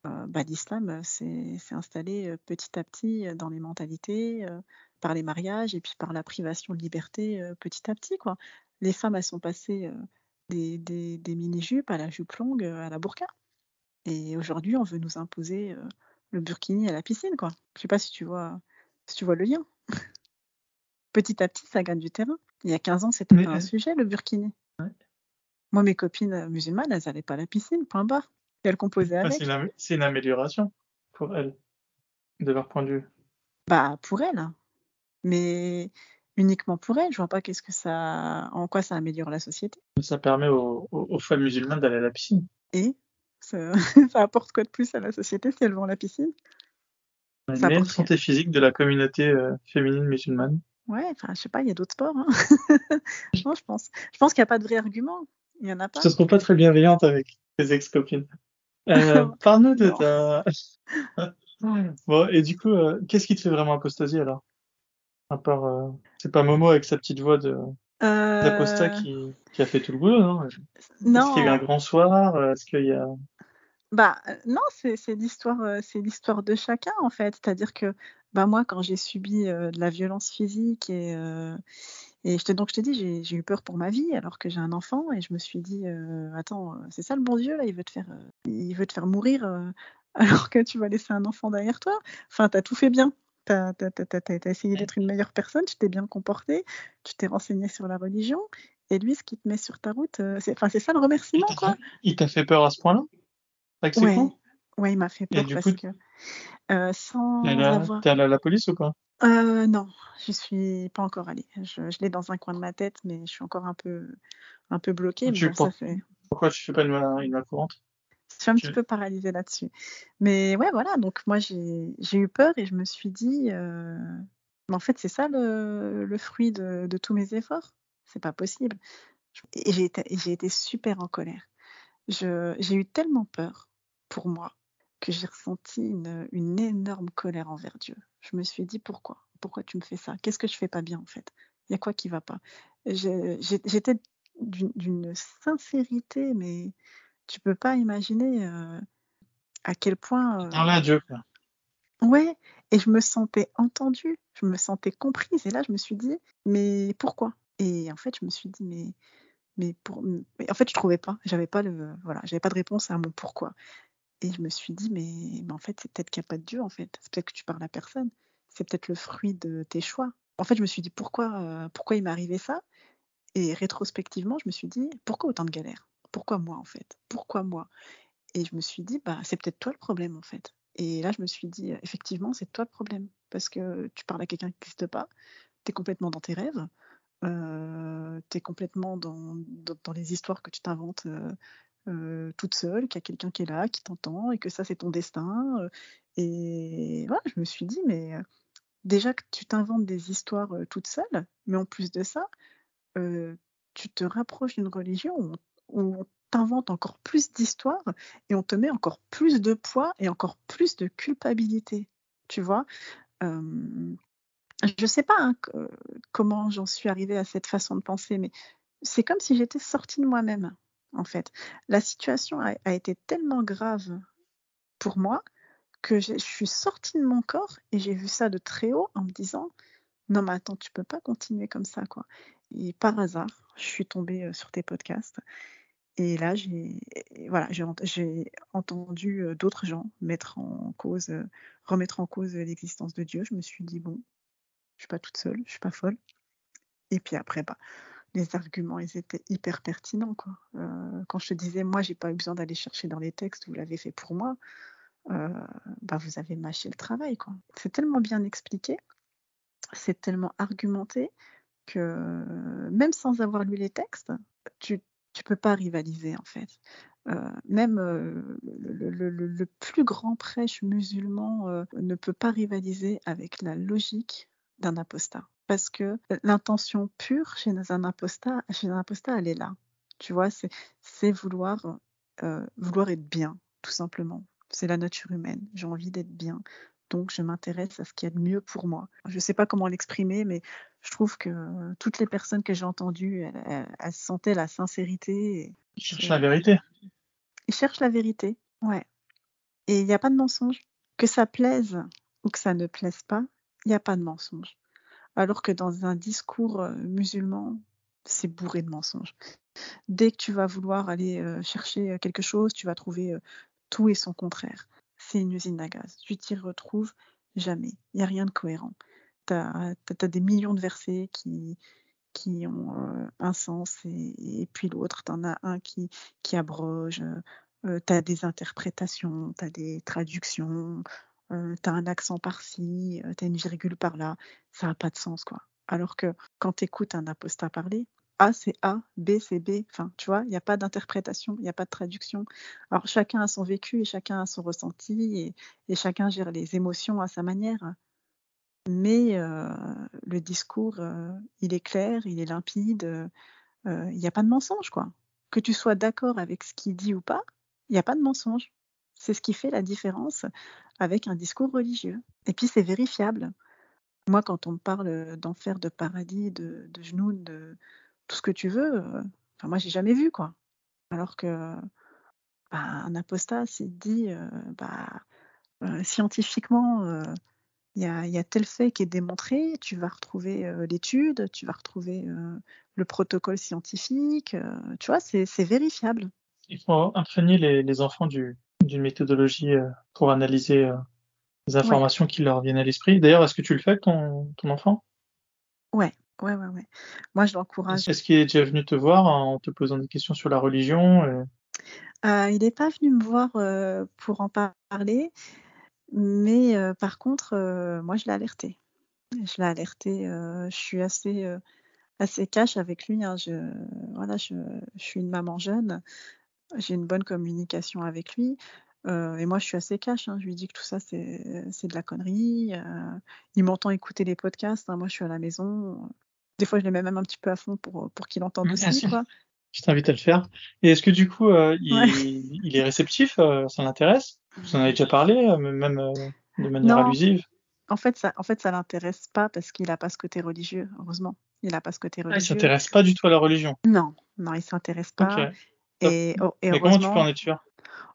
bah, l'islam s'est installé petit à petit dans les mentalités, par les mariages et puis par la privation de liberté petit à petit, quoi. Les femmes, elles sont passées des, mini-jupes à la jupe longue, à la burqa. Et aujourd'hui, on veut nous imposer le burkini à la piscine, quoi. Je sais pas si tu vois, si tu vois le lien. Petit à petit, ça gagne du terrain. Il y a 15 ans, c'était pas un euh, sujet, le burkini. Ouais. Moi, mes copines euh, musulmanes, elles n'allaient pas à la piscine, point barre. Et elles composaient Ah, avec. c'est une, am- c'est une amélioration pour elles, de leur point de vue. Bah, pour elles. hein. Mais uniquement pour elles. Je vois pas qu'est-ce que ça, en quoi ça améliore la société. Ça permet aux, aux- aux femmes musulmanes d'aller à la piscine. Et ça, ça apporte quoi de plus à la société si elles vont à la piscine? Meilleure apporte santé physique de la communauté euh, féminine musulmane. Ouais, enfin, je sais pas, il y a d'autres sports. hein. non, je pense. Je pense qu'il n'y a pas de vrai argument. Il y en a pas. Je te trouve pas très bienveillante avec tes ex-copines? Euh, Parle-nous de ta... bon, et du coup, euh, qu'est-ce qui te fait vraiment apostasie alors? À part, euh, c'est pas Momo avec sa petite voix de d'apostat qui, qui a fait tout le boulot, non? Est-ce Non. qu'il y a eu un grand soir? Est-ce qu'il y a... Bah non, c'est l'histoire, c'est l'histoire de chacun en fait. C'est-à-dire que bah moi, quand j'ai subi euh, de la violence physique et euh, et je te, donc je te dis, j'ai eu peur pour ma vie alors que j'ai un enfant et je me suis dit, euh, attends, c'est ça le bon Dieu là, il veut te faire, il veut te faire mourir alors que tu vas laisser un enfant derrière toi. Enfin, t'as tout fait bien. T'as t'as- t'as- t'as- t'as essayé d'être une meilleure personne, tu t'es bien comporté, tu t'es renseigné sur la religion et lui, ce qui te met sur ta route, c'est, ça le remerciement quoi. Il t'a fait peur à ce point-là? Ouais. Ouais, il m'a fait peur parce coup, que euh, sans T'es avoir. t'es allé à la police ou quoi Euh, non, je suis pas encore allée. Je, je l'ai dans un coin de ma tête, mais je suis encore un peu, un peu bloquée. Tu bon, ça fait. Pourquoi tu fais pas une main, une main courante? Je suis un petit peu paralysée là-dessus. Mais ouais, voilà. Donc moi, j'ai, eu peur et je me suis dit, euh, mais en fait, c'est ça le, le fruit de, de tous mes efforts? C'est pas possible. Et j'ai été, super en colère. J'ai eu tellement peur pour moi que j'ai ressenti une, une énorme colère envers Dieu. Je me suis dit pourquoi? Pourquoi tu me fais ça? Qu'est-ce que je fais pas bien en fait? Il y a quoi qui va pas? J'étais d'une sincérité, mais tu peux pas imaginer euh, à quel point. euh, à Dieu. Ouais, et je me sentais entendue, je me sentais comprise. Et là, je me suis dit, mais pourquoi? Et en fait, je me suis dit, mais, mais pour, mais en fait, je trouvais pas, j'avais pas le, voilà, j'avais pas de réponse à mon pourquoi. Et je me suis dit, mais, en fait, c'est peut-être qu'il n'y a pas de Dieu, en fait. C'est peut-être que tu parles à personne. C'est peut-être le fruit de tes choix. En fait, je me suis dit, pourquoi, euh, pourquoi il m'est arrivé ça? Et rétrospectivement, je me suis dit, pourquoi autant de galères? Pourquoi moi, en fait? Pourquoi moi? Et je me suis dit, bah, c'est peut-être toi le problème en fait. Et là, je me suis dit, effectivement, c'est toi le problème. Parce que tu parles à quelqu'un qui n'existe pas, tu es complètement dans tes rêves, euh, tu es complètement dans, dans, les histoires que tu t'inventes euh, euh, toute seule, qu'il y a quelqu'un qui est là, qui t'entend, et que ça, c'est ton destin. et voilà, je me suis dit, mais déjà que tu t'inventes des histoires toute seule, mais en plus de ça, tu te rapproches d'une religion où on, t'invente encore plus d'histoires et on te met encore plus de poids et encore plus de culpabilité. Tu vois? Je ne sais pas hein, comment j'en suis arrivée à cette façon de penser, mais c'est comme si j'étais sortie de moi-même, en fait. La situation a, été tellement grave pour moi que je suis sortie de mon corps et j'ai vu ça de très haut en me disant non mais attends tu peux pas continuer comme ça quoi. Et par hasard je suis tombée sur tes podcasts et là j'ai voilà j'ai entendu d'autres gens mettre en cause remettre en cause l'existence de Dieu. Je me suis dit bon je suis pas toute seule je suis pas folle. Et puis après bah les arguments ils étaient hyper pertinents quoi quand je disais moi j'ai pas eu besoin d'aller chercher dans les textes vous l'avez fait pour moi euh, bah, vous avez mâché le travail. C'est tellement bien expliqué, c'est tellement argumenté que même sans avoir lu les textes, tu ne peux pas rivaliser en fait. Euh, même euh, le, plus grand prêche musulman ne peut pas rivaliser avec la logique d'un apostat. Parce que l'intention pure chez un apostat, chez un elle est là. Tu vois, c'est vouloir, vouloir être bien, tout simplement. C'est la nature humaine. J'ai envie d'être bien. Donc, je m'intéresse à ce qu'il y a de mieux pour moi. Je ne sais pas comment l'exprimer, mais je trouve que toutes les personnes que j'ai entendues, elles, sentaient la sincérité. Ils cherchent la vérité. Ils cherchent la vérité, ouais. Et il n'y a pas de mensonge. Que ça plaise ou que ça ne plaise pas, il n'y a pas de mensonge. Alors que dans un discours euh, musulman, c'est bourré de mensonges. Dès que tu vas vouloir aller euh, chercher euh, quelque chose, tu vas trouver tout est son contraire. C'est une usine à gaz. Tu t'y retrouves jamais. Il n'y a rien de cohérent. Tu as, des millions de versets qui, ont un sens et, puis l'autre, tu en as un qui, qui abroge. Euh, tu as des interprétations, tu as des traductions, euh, tu as un accent par-ci, tu as une virgule par-là. Ça n'a pas de sens, quoi. Alors que quand tu écoutes un apostat parler, a, c'est A, B, c'est B. Enfin, tu vois, il n'y a pas d'interprétation, il n'y a pas de traduction. Alors, chacun a son vécu et chacun a son ressenti et, chacun gère les émotions à sa manière. Mais le discours, il est clair, il est limpide, il n'y a pas de mensonge, quoi. Que tu sois d'accord avec ce qu'il dit ou pas, il n'y a pas de mensonge. C'est ce qui fait la différence avec un discours religieux. Et puis, c'est vérifiable. Moi, quand on me parle d'enfer, de paradis, de, genoux, de, tout ce que tu veux. Euh, enfin, moi, j'ai jamais vu, quoi. Alors que bah, un apostat, s'il dit, euh, bah, euh, scientifiquement, il y a, tel fait qui est démontré, tu vas retrouver l'étude, tu vas retrouver le protocole scientifique, tu vois, c'est vérifiable. Il faut imprégner les, enfants d'une méthodologie pour analyser les informations qui leur viennent à l'esprit. D'ailleurs, est-ce que tu le fais ton, ton enfant? Ouais, Ouais, ouais, ouais. Moi, je l'encourage. Est-ce qu'il est déjà venu te voir en te posant des questions sur la religion euh? Euh, il n'est pas venu me voir euh, pour en parler, mais par contre, moi, je l'ai alerté. Je l'ai alerté. je suis assez, assez cash avec lui. Hein. Je, voilà, je, je suis une maman jeune. J'ai une bonne communication avec lui. et moi, je suis assez cash. Hein. Je lui dis que tout ça, c'est de la connerie. il m'entend écouter les podcasts. Hein. Moi, je suis à la maison. Des fois, je les mets même un petit peu à fond pour, pour qu'il entende aussi. Quoi. Je t'invite à le faire. Et est-ce que du coup, euh, il, il, est réceptif euh, Ça l'intéresse? Vous en avez déjà parlé, euh, même de manière allusive? En fait, ça, en fait, ça l'intéresse pas parce qu'il n'a pas ce côté religieux. Heureusement, il n'a pas ce côté religieux. Ah, il s'intéresse pas du tout à la religion? Non, non, il s'intéresse pas. Et, et, Mais comment tu peux en être sûr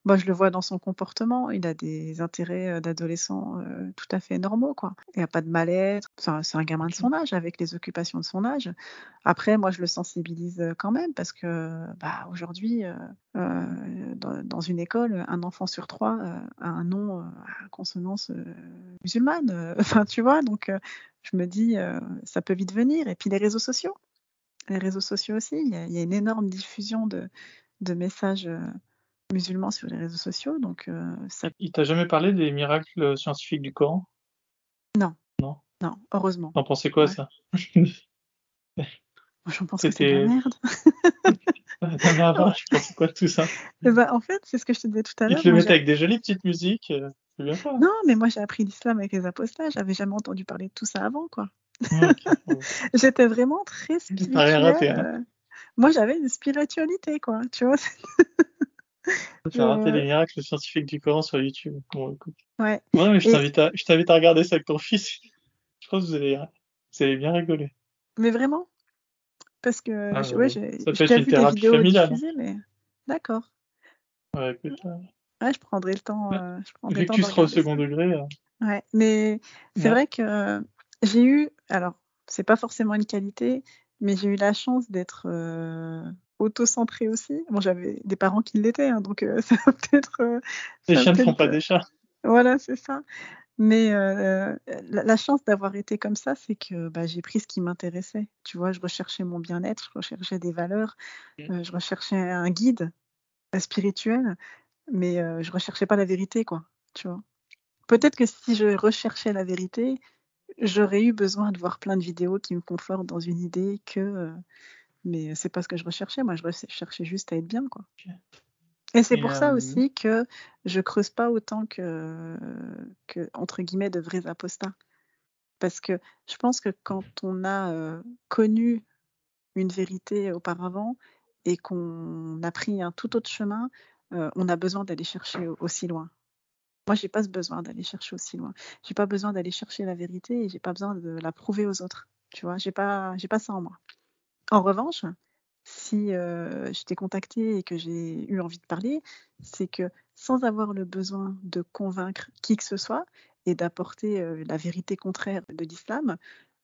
bah, je le vois dans son comportement. Il a des intérêts euh, d'adolescent euh, tout à fait normaux. Quoi. Il n'y a pas de mal-être. C'est un, gamin de son âge, avec les occupations de son âge. Après, moi, je le sensibilise euh, quand même, parce que bah, aujourd'hui, dans, une école, un enfant sur trois a un nom à consonance musulmane. Enfin, tu vois, donc je me dis, ça peut vite venir. Et puis les réseaux sociaux. Les réseaux sociaux aussi, il y a, une énorme diffusion de, de messages musulmans sur les réseaux sociaux, donc euh, ça... Il t'a jamais parlé des miracles scientifiques du Coran? Non. Non? Non, heureusement. T'en pensais quoi, Ouais. ça? J'en pense que c'est de la merde. Non, mais avant, je pensais quoi de tout ça Eh ben, en fait, c'est ce que je te disais tout à Ils l'heure. te le mettent avec des jolies petites musiques, euh, bien ça. Non, mais moi j'ai appris l'islam avec les apostats. J'avais jamais entendu parler de tout ça avant, quoi. Bon. J'étais vraiment très rien raté, spirituelle. hein. Moi, j'avais une spiritualité, quoi. Tu vois. Tu as raté les miracles scientifiques du Coran sur YouTube. Bon. Ouais. Ouais, mais je Et- t'invite à, je t'invite à regarder ça avec ton fils. Je pense que vous allez, vous allez bien rigoler. Mais vraiment. Parce que Ah, je- ouais, ouais, j'ai ça peut être une thérapie vidéos familiale. mais d'accord. Ouais, Ouais, je prendrai le temps. Euh, je prendrai vu le que tu seras au regarder ça. second degré, euh, Ouais, mais c'est vrai que j'ai eu, alors c'est pas forcément une qualité, mais j'ai eu la chance d'être euh, auto-centrée aussi. Bon, j'avais des parents qui l'étaient, hein, donc euh, ça va peut-être. euh, les chiens ne font peut-être, pas euh, des chats. Voilà, c'est ça. Mais euh, la, la chance d'avoir été comme ça, c'est que bah, j'ai pris ce qui m'intéressait. Tu vois, je recherchais mon bien-être, je recherchais des valeurs, je recherchais un guide spirituel, mais je recherchais pas la vérité, quoi. Tu vois. Peut-être que si je recherchais la vérité, j'aurais eu besoin de voir plein de vidéos qui me confortent dans une idée que. euh, mais c'est pas ce que je recherchais. Moi, je recherchais juste à être bien, quoi. Et c'est pour ça euh, aussi que je creuse pas autant que, que entre guillemets, de vrais apostats. Parce que je pense que quand on a euh, connu une vérité auparavant et qu'on a pris un tout autre chemin, euh, on a besoin d'aller chercher au- aussi loin. Moi, j'ai pas ce besoin d'aller chercher aussi loin. J'ai pas besoin d'aller chercher la vérité et j'ai pas besoin de la prouver aux autres. Tu vois, j'ai pas, j'ai pas ça en moi. En revanche, si euh, je t'ai contacté et que j'ai eu envie de parler, c'est que sans avoir le besoin de convaincre qui que ce soit et d'apporter euh, la vérité contraire de l'islam,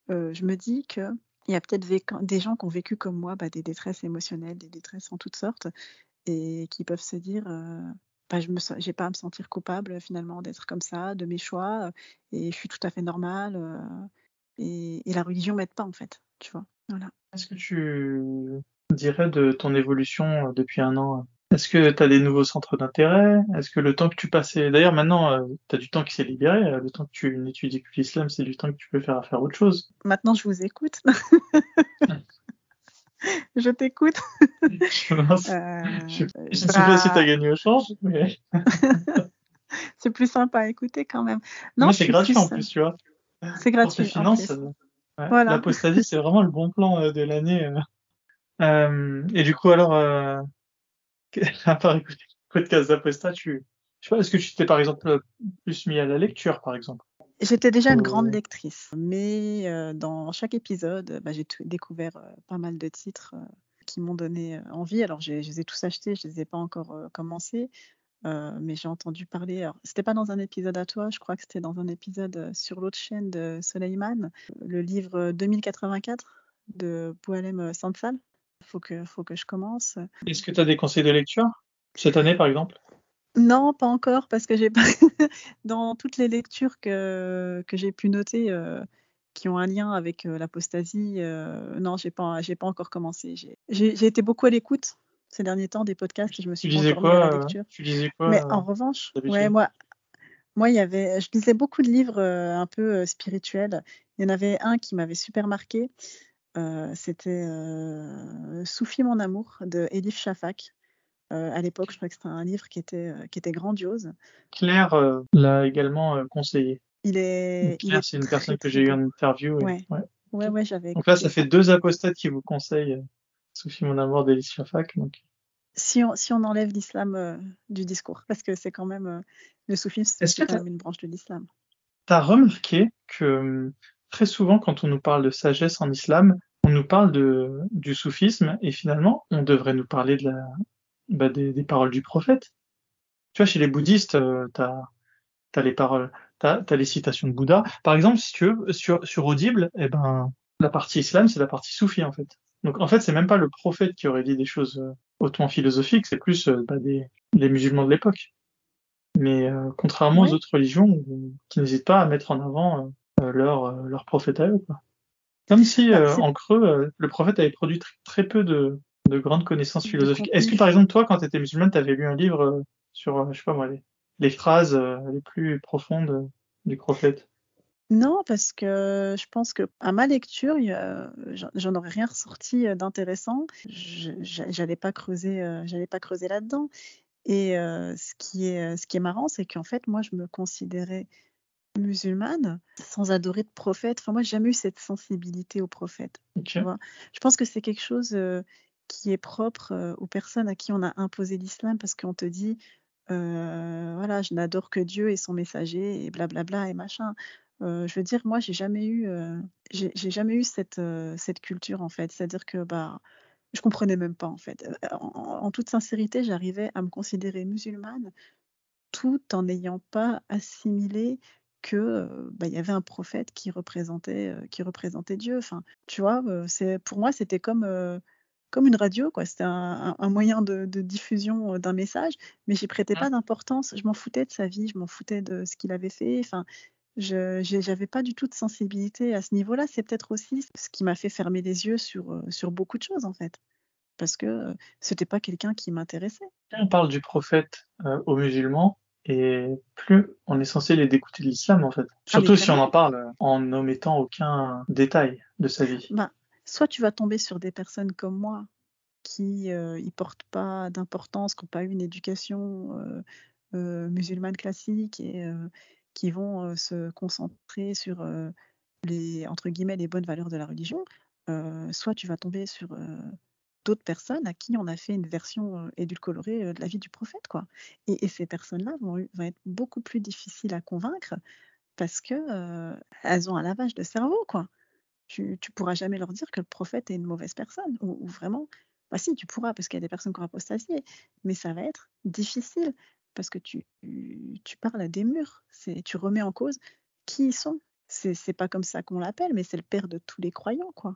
euh, je me dis que il y a peut-être des gens qui ont vécu comme moi bah, des détresses émotionnelles, des détresses en toutes sortes, et qui peuvent se dire, euh, bah, je me, j'ai pas à me sentir coupable finalement d'être comme ça, de mes choix, euh, et je suis tout à fait normale. euh, et, et la religion m'aide pas en fait, tu vois. Voilà. Qu'est-ce que tu dirais de ton évolution euh, depuis un an? Est-ce que tu as des nouveaux centres d'intérêt? Est-ce que le temps que tu passais, d'ailleurs maintenant, tu as du temps qui s'est libéré, euh, le temps que tu n'étudies plus l'islam, c'est du temps que tu peux faire à faire autre chose. Maintenant, je vous écoute. je t'écoute. Je je sais pas si tu as gagné au change, mais c'est plus sympa à écouter quand même. Non, c'est gratuit en plus, plus, tu vois. C'est gratuit. en finances, plus. euh, ouais, Voilà. l'apostasie, c'est vraiment le bon plan euh, de l'année. euh. Euh, et du coup, alors, à part écouter le podcast d'Apostat, tu, je sais pas, est-ce que tu t'es par exemple plus mis à la lecture, par exemple? J'étais déjà une grande lectrice, mais euh, dans chaque épisode, bah, j'ai découvert euh, pas mal de titres euh, qui m'ont donné envie. Alors, je les ai tous achetés, je les ai pas encore commencés, mais j'ai entendu parler. Alors, c'était pas dans un épisode à toi, je crois que c'était dans un épisode sur l'autre chaîne de Soleiman, le livre 2084 de Boualem Sansal. Faut que, faut que je commence. Est-ce que tu as des conseils de lecture cette année, par exemple? Non, pas encore, parce que j'ai pas dans toutes les lectures que, que j'ai pu noter euh, qui ont un lien avec euh, l'apostasie, euh, non, j'ai pas, j'ai pas encore commencé. J'ai- été beaucoup à l'écoute ces derniers temps des podcasts et je me Tu suis pas lisais à quoi, la lecture. tu lisais quoi, Mais en revanche, ouais, moi, moi, il y avait, je lisais beaucoup de livres un peu spirituels. Il y en avait un qui m'avait super marqué. C'était Soufi mon amour de Elif Shafak. Euh, à l'époque, je crois que c'était un livre qui était, euh, qui était grandiose. Claire euh, l'a également euh, conseillé. Il est, il Claire, est c'est une très, personne que j'ai eue beau. en interview. et- Ouais. ouais. Ouais, ouais, j'avais Donc là, ça fait deux apostates qui vous conseillent Sophie Mon Amour d'Elice Shafak. Donc, Si on, si on enlève l'islam du discours, parce que c'est quand même le soufisme, c'est quand même une branche de l'islam. T'as remarqué que euh, très souvent, quand on nous parle de sagesse en islam, on nous parle de, du soufisme et finalement, on devrait nous parler de la, bah, des, des paroles du prophète. Tu vois, chez les bouddhistes, euh, t'as as les paroles, t'as as les citations de Bouddha. Par exemple, si tu veux, sur, sur Audible, eh ben, la partie islam, c'est la partie soufie en fait. Donc en fait, c'est même pas le prophète qui aurait dit des choses euh, hautement philosophiques, c'est plus euh, bah, des, les musulmans de l'époque. Mais euh, contrairement Ouais. aux autres religions qui n'hésitent pas à mettre en avant euh, leur, euh, leur prophète à eux. Quoi. Comme si Bah, euh, en creux, euh, le prophète avait produit tr- très peu de, de grandes connaissances philosophiques. Est-ce que par exemple toi, quand tu étais musulmane, tu avais lu un livre sur, je sais pas moi, les, phrases les plus profondes du prophète? Non, parce que je pense que à ma lecture, j'en aurais rien ressorti d'intéressant. J'allais pas creuser, j'allais pas creuser là-dedans. Et ce qui est, ce qui est marrant, c'est qu'en fait, moi, je me considérais musulmane sans adorer de prophète. Enfin, moi, j'ai jamais eu cette sensibilité au prophète. Tu vois je pense que c'est quelque chose qui est propre aux personnes à qui on a imposé l'islam parce qu'on te dit, voilà, je n'adore que Dieu et son messager et blablabla et machin. je veux dire, moi, j'ai jamais eu, j'ai jamais eu cette, cette culture en fait. C'est-à-dire que bah, je comprenais même pas en fait. En, toute sincérité, j'arrivais à me considérer musulmane tout en n'ayant pas assimilé que bah, il y avait un prophète qui représentait qui représentait Dieu. Enfin, tu vois, c'est pour moi c'était comme comme une radio quoi. C'était un, moyen de, diffusion d'un message, mais j'y prêtais mmh. pas d'importance. Je m'en foutais de sa vie, je m'en foutais de ce qu'il avait fait. Enfin, je n'avais pas du tout de sensibilité à ce niveau-là. C'est peut-être aussi ce qui m'a fait fermer les yeux sur, sur beaucoup de choses, en fait. Parce que c'était pas quelqu'un qui m'intéressait. On parle du prophète aux musulmans, et plus on est censé les d'écouter de l'islam, en fait. Ah, Surtout si on en parle en n'omettant aucun détail de sa vie. Bah, soit tu vas tomber sur des personnes comme moi qui ne portent pas d'importance, qui n'ont pas eu une éducation musulmane classique et qui vont se concentrer sur les entre guillemets les bonnes valeurs de la religion, soit tu vas tomber sur d'autres personnes à qui on a fait une version édulcorée de la vie du prophète, quoi. Et, ces personnes-là vont, être beaucoup plus difficiles à convaincre parce que elles ont un lavage de cerveau, quoi. Tu, tu pourras jamais leur dire que le prophète est une mauvaise personne ou, vraiment. Bah si, tu pourras parce qu'il y a des personnes qui ont apostasié, mais ça va être difficile parce que tu, tu parles à des murs. Tu remets en cause qui ils sont. C'est pas comme ça qu'on l'appelle, mais c'est le père de tous les croyants, quoi.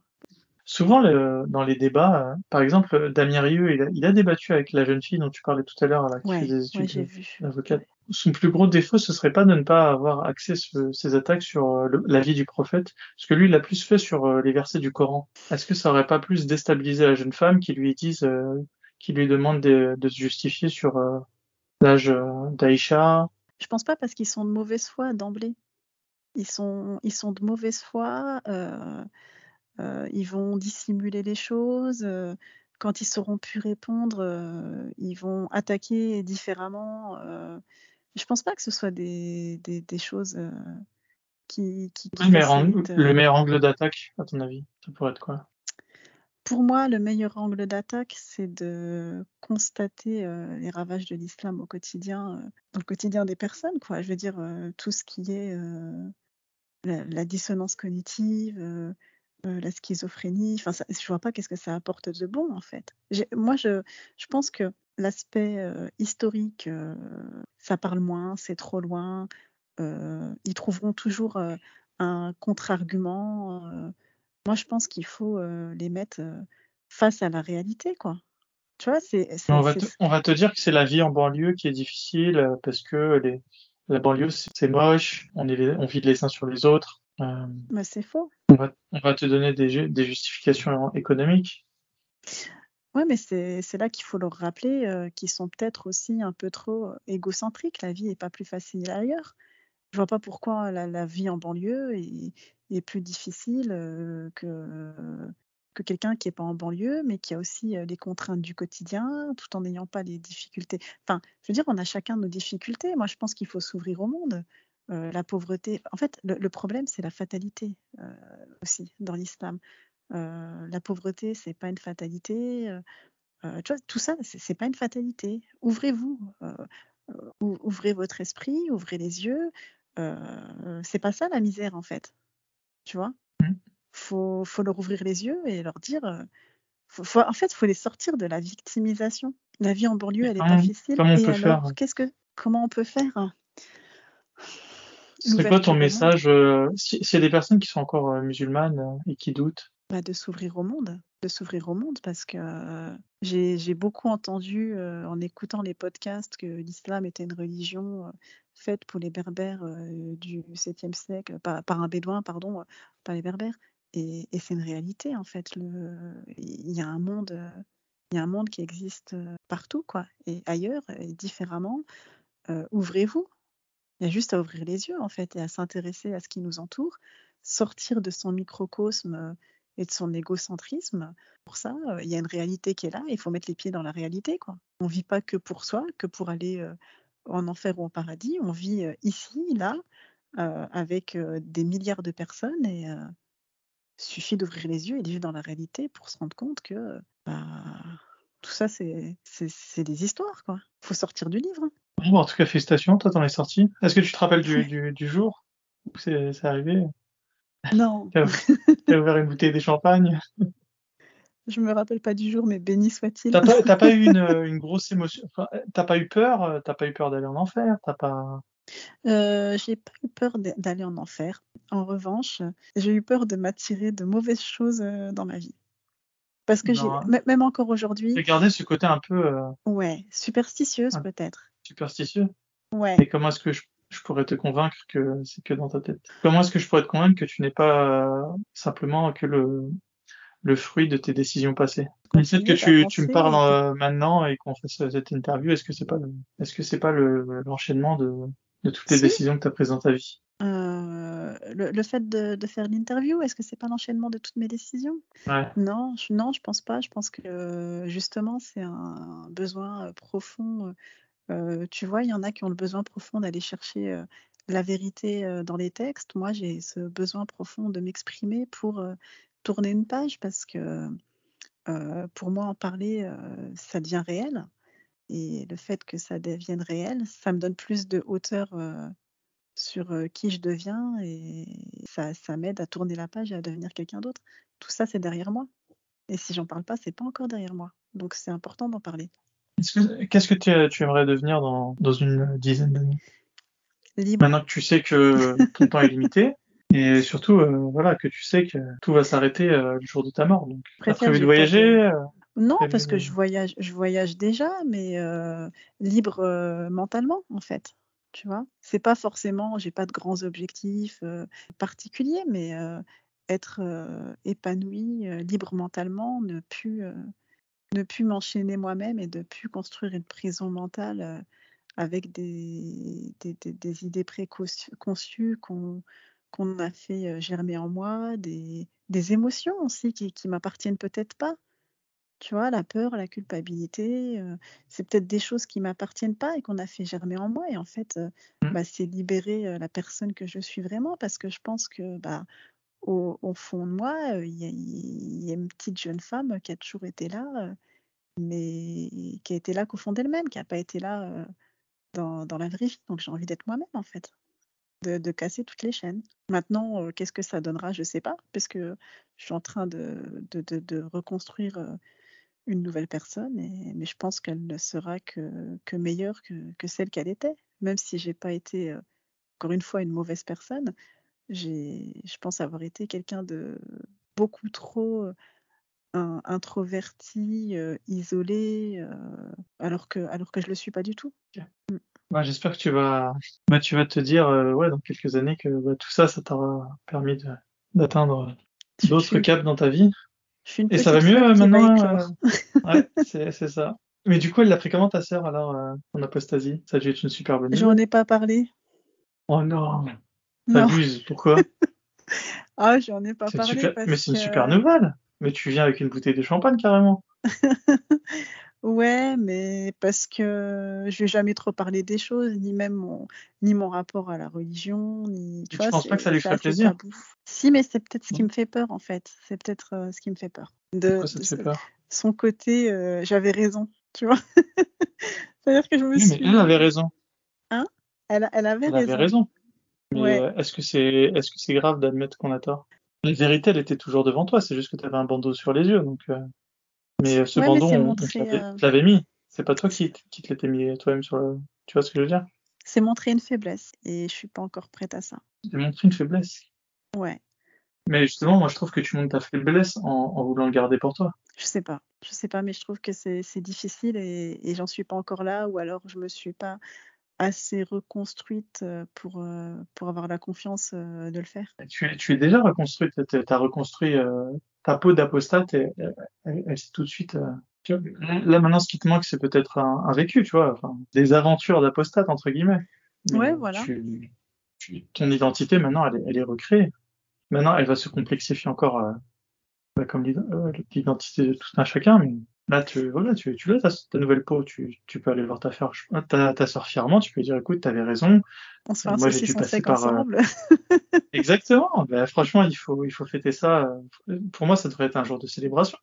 Souvent, dans les débats, euh, par exemple, Damien Rieu, il a, débattu avec la jeune fille dont tu parlais tout à l'heure, qui fait des études d'avocat. Son plus gros défaut, ce serait pas de ne pas avoir accès à ces attaques sur euh, la vie du prophète, parce que lui, il a plus fait sur euh, les versets du Coran. Est-ce que ça aurait pas plus déstabilisé la jeune femme qui lui dise, qui lui demande de, se justifier sur l'âge d'Aïcha? Je pense pas parce qu'ils sont de mauvaise foi d'emblée. Ils sont, ils sont de mauvaise foi. Euh, ils vont dissimuler les choses. Quand ils sauront plus répondre, ils vont attaquer différemment. je pense pas que ce soit des, des, choses qui, qui, le, meilleur angle, d'attaque, à ton avis, ça pourrait être quoi? Pour moi, le meilleur angle d'attaque, c'est de constater les ravages de l'islam au quotidien, dans le quotidien des personnes. Quoi. Je veux dire, tout ce qui est la, dissonance cognitive, euh, la schizophrénie. Enfin, ça, je vois pas qu'est-ce que ça apporte de bon en fait. Moi, je, je pense que l'aspect euh, historique, euh, ça parle moins, c'est trop loin. ils trouveront toujours un contre-argument. moi, je pense qu'il faut les mettre face à la réalité, quoi. Tu vois, c'est. On, va te, on va te dire que c'est la vie en banlieue qui est difficile parce que les, la banlieue, c'est moche, on, est, on vit les uns sur les autres. Mais c'est faux. On va, te donner des, des justifications économiques. Oui, mais c'est là qu'il faut leur rappeler euh, qu'ils sont peut-être aussi un peu trop euh, égocentriques. La vie n'est pas plus facile ailleurs. Je vois pas pourquoi la, vie en banlieue est, plus difficile euh, que, que quelqu'un qui n'est pas en banlieue, mais qui a aussi les contraintes du quotidien, tout en n'ayant pas les difficultés. Enfin, je veux dire, on a chacun nos difficultés. Moi, je pense qu'il faut s'ouvrir au monde la pauvreté. En fait, le, problème, c'est la fatalité aussi dans l'islam. la pauvreté, c'est pas une fatalité. tu vois, tout ça, c'est pas une fatalité. Ouvrez-vous, ouvrez votre esprit, ouvrez les yeux. c'est pas ça la misère en fait. Tu vois, mmh. faut, faut leur ouvrir les yeux et leur dire. en fait, il faut les sortir de la victimisation. La vie en banlieue, elle est pas difficile. Comment on peut faire qu'est-ce que, comment on peut faire? C'est quoi ton message euh, s'il y a des personnes qui sont encore euh, musulmanes euh, et qui doutent? Bah, De s'ouvrir au monde, de s'ouvrir au monde parce que j'ai beaucoup entendu en écoutant les podcasts que l'islam était une religion faite pour les berbères du 7e siècle, par, par, un bédouin, pardon, pas les berbères. Et, et c'est une réalité en fait. Il y a un monde Il y a un monde qui existe partout, quoi, et ailleurs, et différemment. ouvrez-vous. Il y a juste à ouvrir les yeux, en fait, et à s'intéresser à ce qui nous entoure, sortir de son microcosme et de son égocentrisme. Pour ça, il y a une réalité qui est là, il faut mettre les pieds dans la réalité, quoi. On vit pas que pour soi, que pour aller en enfer ou en paradis. On vit ici, là, avec des milliards de personnes et il suffit d'ouvrir les yeux et de vivre dans la réalité pour se rendre compte que bah, tout ça, c'est des histoires. Il faut sortir du livre. Bon, en tout cas, félicitations, toi, t'en es sorti. Est-ce que tu te rappelles du, du, du jour où c'est arrivé? Non. T'as ouvert une bouteille de champagne? Je me rappelle pas du jour, mais béni soit-il. T'as pas, pas, eu une, une grosse émotion? Enfin, T'as pas eu peur T'as pas eu peur d'aller en enfer T'as pas euh, j'ai pas eu peur d'aller en enfer. En revanche, j'ai eu peur de m'attirer de mauvaises choses euh, dans ma vie. Parce que j'ai, même encore aujourd'hui. J'ai gardé ce côté un peu. Euh... Ouais, superstitieuse peut-être. Superstitieux. Ouais. Et comment est-ce que je, je, pourrais te convaincre que c'est que dans ta tête? Comment est-ce que je pourrais te convaincre que tu n'es pas euh, simplement que le le fruit de tes décisions passées? Peut-être que tu, tu me parles euh, maintenant et qu'on fasse cette interview. Est-ce que c'est pas le, est-ce que c'est pas le, l'enchaînement de, de toutes les décisions que tu as prises dans ta vie euh, le, le, fait de, de faire l'interview, est-ce que c'est pas l'enchaînement de toutes mes décisions? Ouais. Non, je, non, je pense pas. Je pense que justement c'est un besoin euh, profond. Euh, tu vois, il y en a qui ont le besoin profond d'aller chercher euh, la vérité dans les textes. Moi, j'ai ce besoin profond de m'exprimer pour tourner une page parce que pour moi, en parler, ça devient réel. Et le fait que ça devienne réel, ça me donne plus de hauteur sur qui je deviens et ça, ça m'aide à tourner la page et à devenir quelqu'un d'autre. Tout ça, c'est derrière moi. Et si j'en parle pas, c'est pas encore derrière moi. Donc c'est important d'en parler. Qu'est-ce que tu, tu, aimerais devenir dans, dans une dizaine d'années? Libre. Maintenant que tu sais que ton temps est limité, et surtout, euh, voilà, que tu sais que tout va s'arrêter euh, le jour de ta mort. Donc, tu as prévu de voyager euh, Non, parce que je voyage, je voyage déjà, mais libre mentalement, en fait. Tu vois, c'est pas forcément, j'ai pas de grands objectifs particuliers, mais être épanoui, libre mentalement, ne plus, ne plus m'enchaîner moi-même et de plus construire une prison mentale avec des, des, des, des idées préconçues qu'on qu'on a fait germer en moi, des, des émotions aussi qui, qui m'appartiennent peut-être pas. Tu vois, la peur, la culpabilité, euh, c'est peut-être des choses qui m'appartiennent pas et qu'on a fait germer en moi. Et en fait, euh, mmh. bah, c'est libérer euh, la personne que je suis vraiment parce que je pense que bah, au, au fond de moi, il y, y, a une petite jeune femme qui a toujours été là, mais qui a été là qu'au fond d'elle-même, qui n'a pas été là dans, dans la vraie vie. Donc j'ai envie d'être moi-même en fait de, casser toutes les chaînes. Maintenant, euh, qu'est-ce que ça donnera Je ne sais pas, parce que je suis en train de, de, de reconstruire euh, une nouvelle personne, mais je pense qu'elle ne sera que, que meilleure que, que celle qu'elle était. Même si j'ai pas été, euh, encore une fois, une mauvaise personne, je pense avoir été quelqu'un de beaucoup trop introverti, isolé, alors, que, alors que je ne le suis pas du tout. Bah, J'espère que tu vas, bah, tu vas te dire euh, ouais, dans quelques années que bah, tout ça, ça t'aura permis d'atteindre d'autres caps dans ta vie. Et ça va mieux maintenant euh... Ouais, c'est ça. Mais du coup, elle l'a pris comment ta sœur alors euh, en apostasie? Ça a dû être une super bonne J'en ai pas parlé. Oh non T'abuses, pourquoi? Ah, j'en ai pas parlé. Super... Parce Mais c'est une que... super nouvelle Mais tu viens avec une bouteille de champagne carrément Ouais, mais parce que je vais jamais trop parler des choses, ni même mon, ni mon rapport à la religion, ni. Tu, vois, je pense pas que ça lui ferait plaisir? Tabou. Si, mais c'est peut-être ce qui me fait peur en fait. C'est peut-être euh, ce qui me fait peur. De, Pourquoi ça te fait peur? Son côté, euh, j'avais raison, tu vois? C'est-à-dire que je me oui, suis. mais elle avait raison. Hein? Elle, elle avait elle raison. avait raison. Mais ouais. euh, est-ce que c'est, est-ce que c'est grave d'admettre qu'on a tort? La vérité, elle était toujours devant toi. C'est juste que tu avais un bandeau sur les yeux, donc. Euh... Mais ce ouais, mais on euh... te l'avait mis. C'est pas toi qui, qui te l'étais mis toi-même sur le. Tu vois ce que je veux dire? C'est montrer une faiblesse et je suis pas encore prête à ça. C'est montrer une faiblesse? Ouais. Mais justement, moi, je trouve que tu montres ta faiblesse en, en voulant le garder pour toi. Je sais pas. Je sais pas, mais je trouve que c'est difficile et, et j'en suis pas encore là ou alors je me suis pas assez reconstruite pour, pour avoir la confiance de le faire. Tu es, tu es déjà reconstruite. Tu as reconstruit euh, ta peau d'apostate elle, elle, elle s'est tout de suite. Euh, Là, maintenant, ce qui te manque, c'est peut-être un, vécu, tu vois, enfin, des aventures d'apostate, entre guillemets. ouais, voilà. ton identité, maintenant, elle est, elle est, recréée. Maintenant, elle va se complexifier encore, euh, bah, comme euh, l'identité de tout un chacun, mais là, tu, voilà, tu, tu l'as, ta, nouvelle peau, tu, tu peux aller voir ta, soeur, ta, ta soeur fièrement, tu peux dire, écoute, t'avais raison. On se fait un Moi, j'ai passer par, euh, ensemble. Exactement. Ben, franchement, il faut, il faut fêter ça. Pour moi, ça devrait être un jour de célébration.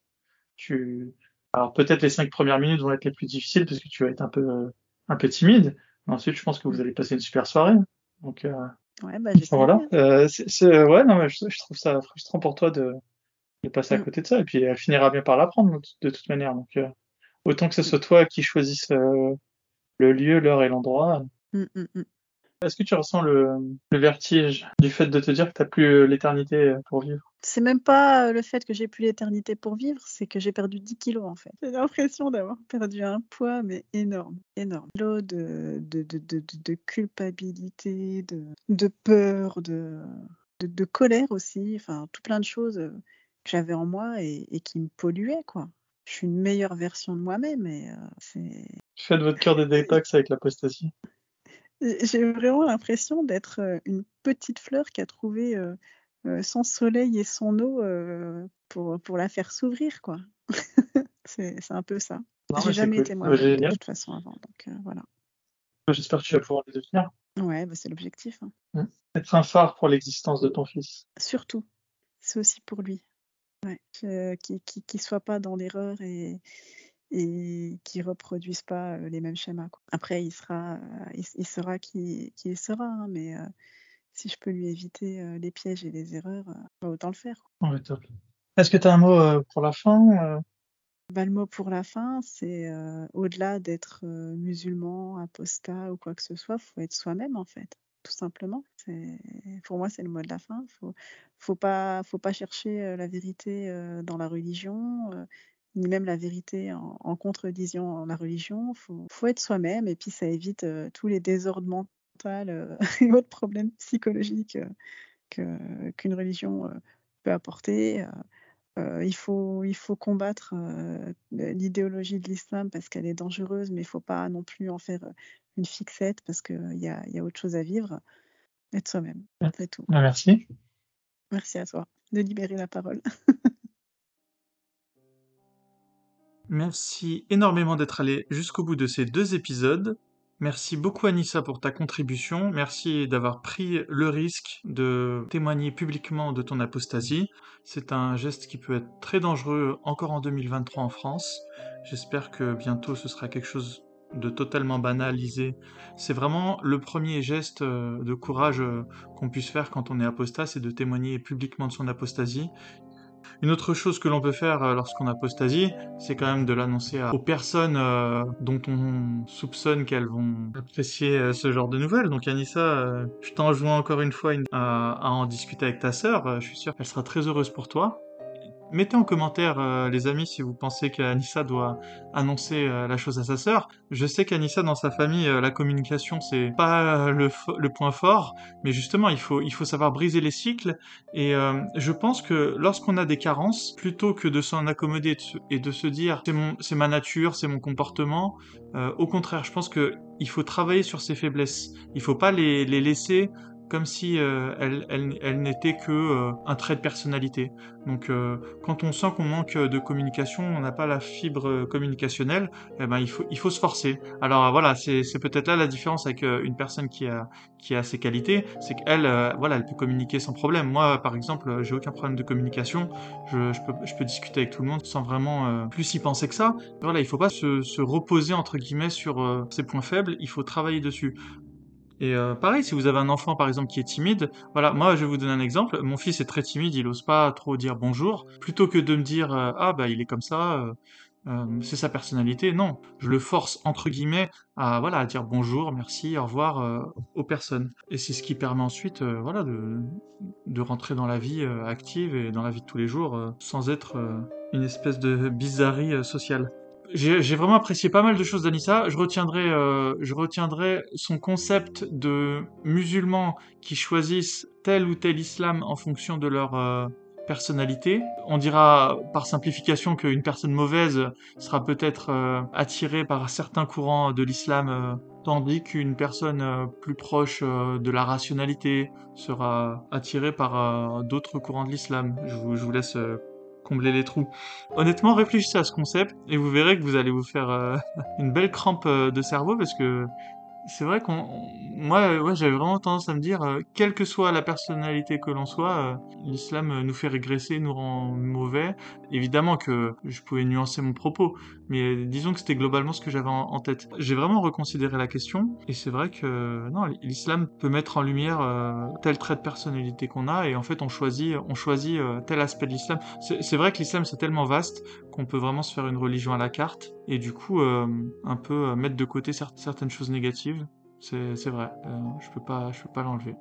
Tu, alors peut-être les cinq premières minutes vont être les plus difficiles parce que tu vas être un peu un peu timide. Mais ensuite, je pense que vous allez passer une super soirée. Donc euh, ouais, bah, voilà. Euh, c'est, ouais, non, mais je, trouve ça frustrant pour toi de, de passer à mm. côté de ça. Et puis elle finira bien par l'apprendre de toute manière. Donc euh, autant que ce soit toi qui choisisse euh, le lieu, l'heure et l'endroit. Mm, mm, est-ce que tu ressens le, vertige du fait de te dire que tu n'as plus euh, l'éternité pour vivre? C'est même pas le fait que j'ai plus l'éternité pour vivre, c'est que j'ai perdu 10 kilos en fait. J'ai l'impression d'avoir perdu un poids, mais énorme, énorme. L'eau de, de, de, de, culpabilité, de, de peur, de, de, colère aussi, enfin tout plein de choses que j'avais en moi et, qui me polluaient quoi. Je suis une meilleure version de moi-même et c'est... Faites votre cœur de détox avec l'apostasie. J'ai vraiment l'impression d'être euh, une petite fleur qui a trouvé euh, euh, son soleil et son eau pour, pour la faire s'ouvrir, quoi. c'est un peu ça. J'ai jamais été moi de toute façon avant, donc voilà. J'espère que tu vas pouvoir le devenir. Ouais, bah, c'est l'objectif. Hein. Mmh. Être un phare pour l'existence de ton fils. Surtout. C'est aussi pour lui. Ouais. Qu'il qu soit pas dans l'erreur et, et qui reproduisent pas les mêmes schémas. Quoi. Après, il sera, il, sera qui, qui il sera, hein, mais si je peux lui éviter les pièges et les erreurs, bah, autant le faire. Est-ce que tu as un mot pour la fin bah, Le mot pour la fin, c'est au-delà d'être musulman, apostat ou quoi que ce soit, faut être soi-même en fait tout simplement. Pour moi, c'est le mot de la fin. Faut, faut pas, faut pas chercher la vérité dans la religion ni même la vérité en, en contredisant la religion. Faut, faut, être soi-même et puis ça évite euh, tous les désordres mentaux euh, et autres problèmes psychologiques euh, qu'une religion peut apporter. Il, faut, il faut combattre l'idéologie de l'islam parce qu'elle est dangereuse, mais il ne faut pas non plus en faire une fixette parce qu'il y a, y a autre chose à vivre. Être soi-même, c'est tout. Bah, merci. Merci à toi de libérer la parole. Merci énormément d'être allé jusqu'au bout de ces deux épisodes. Merci beaucoup Anissa pour ta contribution. Merci d'avoir pris le risque de témoigner publiquement de ton apostasie. C'est un geste qui peut être très dangereux encore en 2023 en France. J'espère que bientôt ce sera quelque chose de totalement banalisé. C'est vraiment le premier geste euh, de courage euh, qu'on puisse faire quand on est apostat, c'est de témoigner publiquement de son apostasie. Une autre chose que l'on peut faire euh, lorsqu'on apostasie, c'est quand même de l'annoncer aux personnes euh, dont on soupçonne qu'elles vont apprécier euh, ce genre de nouvelles. Donc Anissa, je t'enjoins encore une fois à, à, en discuter avec ta sœur. Je suis sûr qu'elle sera très heureuse pour toi. Mettez en commentaire, euh, les amis, si vous pensez qu'Anissa doit annoncer euh, la chose à sa sœur. Je sais qu'Anissa, dans sa famille, euh, la communication, c'est pas le, le, point fort, mais justement, il faut, il faut savoir briser les cycles. Et je pense que lorsqu'on a des carences, plutôt que de s'en accommoder et de se dire c'est ma nature, c'est mon comportement, au contraire, je pense que il faut travailler sur ses faiblesses. Il faut pas les, les laisser comme si euh, elle, n'était que euh, un trait de personnalité. Donc euh, quand on sent qu'on manque de communication, on n'a pas la fibre communicationnelle, eh ben il faut se forcer. Alors voilà, c'est peut-être là la différence avec une personne qui a qui ses qualités, c'est qu'elle voilà, peut communiquer sans problème. Moi par exemple, j'ai aucun problème de communication, je, je peux je peux discuter avec tout le monde sans vraiment plus y penser que ça. Voilà, il faut pas se, se reposer entre guillemets sur ses points faibles, il faut travailler dessus. Et euh, pareil, si vous avez un enfant par exemple qui est timide, voilà, moi je vais vous donner un exemple. Mon fils est très timide, il ose pas trop dire bonjour. Plutôt que de me dire euh, ah bah il est comme ça, euh, c'est sa personnalité, non, je le force entre guillemets à voilà à dire bonjour, merci, au revoir aux personnes. Et c'est ce qui permet ensuite voilà de, de rentrer dans la vie active et dans la vie de tous les jours sans être une espèce de bizarrerie sociale j'ai vraiment apprécié pas mal de choses d'Anissa. Je retiendrai, euh, je retiendrai son concept de musulmans qui choisissent tel ou tel islam en fonction de leur euh, personnalité. On dira par simplification qu'une personne mauvaise sera peut-être euh, attirée par certains courants de l'islam, tandis qu'une personne plus proche de la rationalité sera attirée par d'autres courants de l'islam. Je vous laisse les trous. Honnêtement, réfléchissez à ce concept et vous verrez que vous allez vous faire une belle crampe de cerveau parce que c'est vrai qu'on, moi, ouais, j'avais vraiment tendance à me dire, euh, quelle que soit la personnalité que l'on soit, euh, l'islam euh, nous fait régresser, nous rend mauvais. Évidemment que je pouvais nuancer mon propos, mais disons que c'était globalement ce que j'avais en, tête. J'ai vraiment reconsidéré la question, et c'est vrai que non, l'islam peut mettre en lumière tel trait de personnalité qu'on a, et en fait, on choisit, on choisit tel aspect de l'islam. C'est vrai que l'islam c'est tellement vaste qu'on peut vraiment se faire une religion à la carte, et du coup, un peu mettre de côté certaines choses négatives c'est vrai, euh, je peux pas, peux pas l'enlever.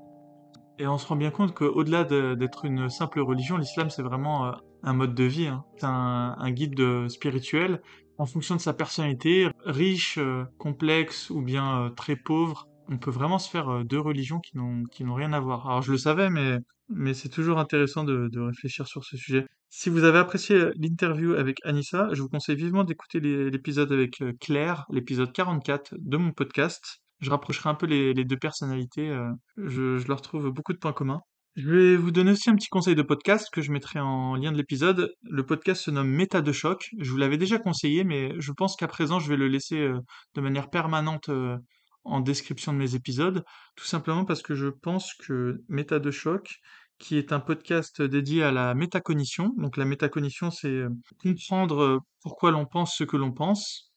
Et on se rend bien compte qu'au-delà d'être une simple religion, l'islam c'est vraiment euh, un mode de vie, hein. c'est un, guide spirituel en fonction de sa personnalité, riche, euh, complexe ou bien très pauvre. On peut vraiment se faire deux religions qui n'ont rien à voir. Alors je le savais, mais mais c'est toujours intéressant de, de réfléchir sur ce sujet. Si vous avez apprécié l'interview avec Anissa, je vous conseille vivement d'écouter l'épisode avec Claire, l'épisode 44 de mon podcast je rapprocherai un peu les, deux personnalités. Euh, je, leur trouve beaucoup de points communs. Je vais vous donner aussi un petit conseil de podcast que je mettrai en lien de l'épisode. Le podcast se nomme Méta de choc. Je vous l'avais déjà conseillé, mais je pense qu'à présent, je vais le laisser euh, de manière permanente euh, en description de mes épisodes, tout simplement parce que je pense que Méta de choc, qui est un podcast dédié à la métacognition. Donc la métacognition, c'est comprendre pourquoi l'on pense ce que l'on pense,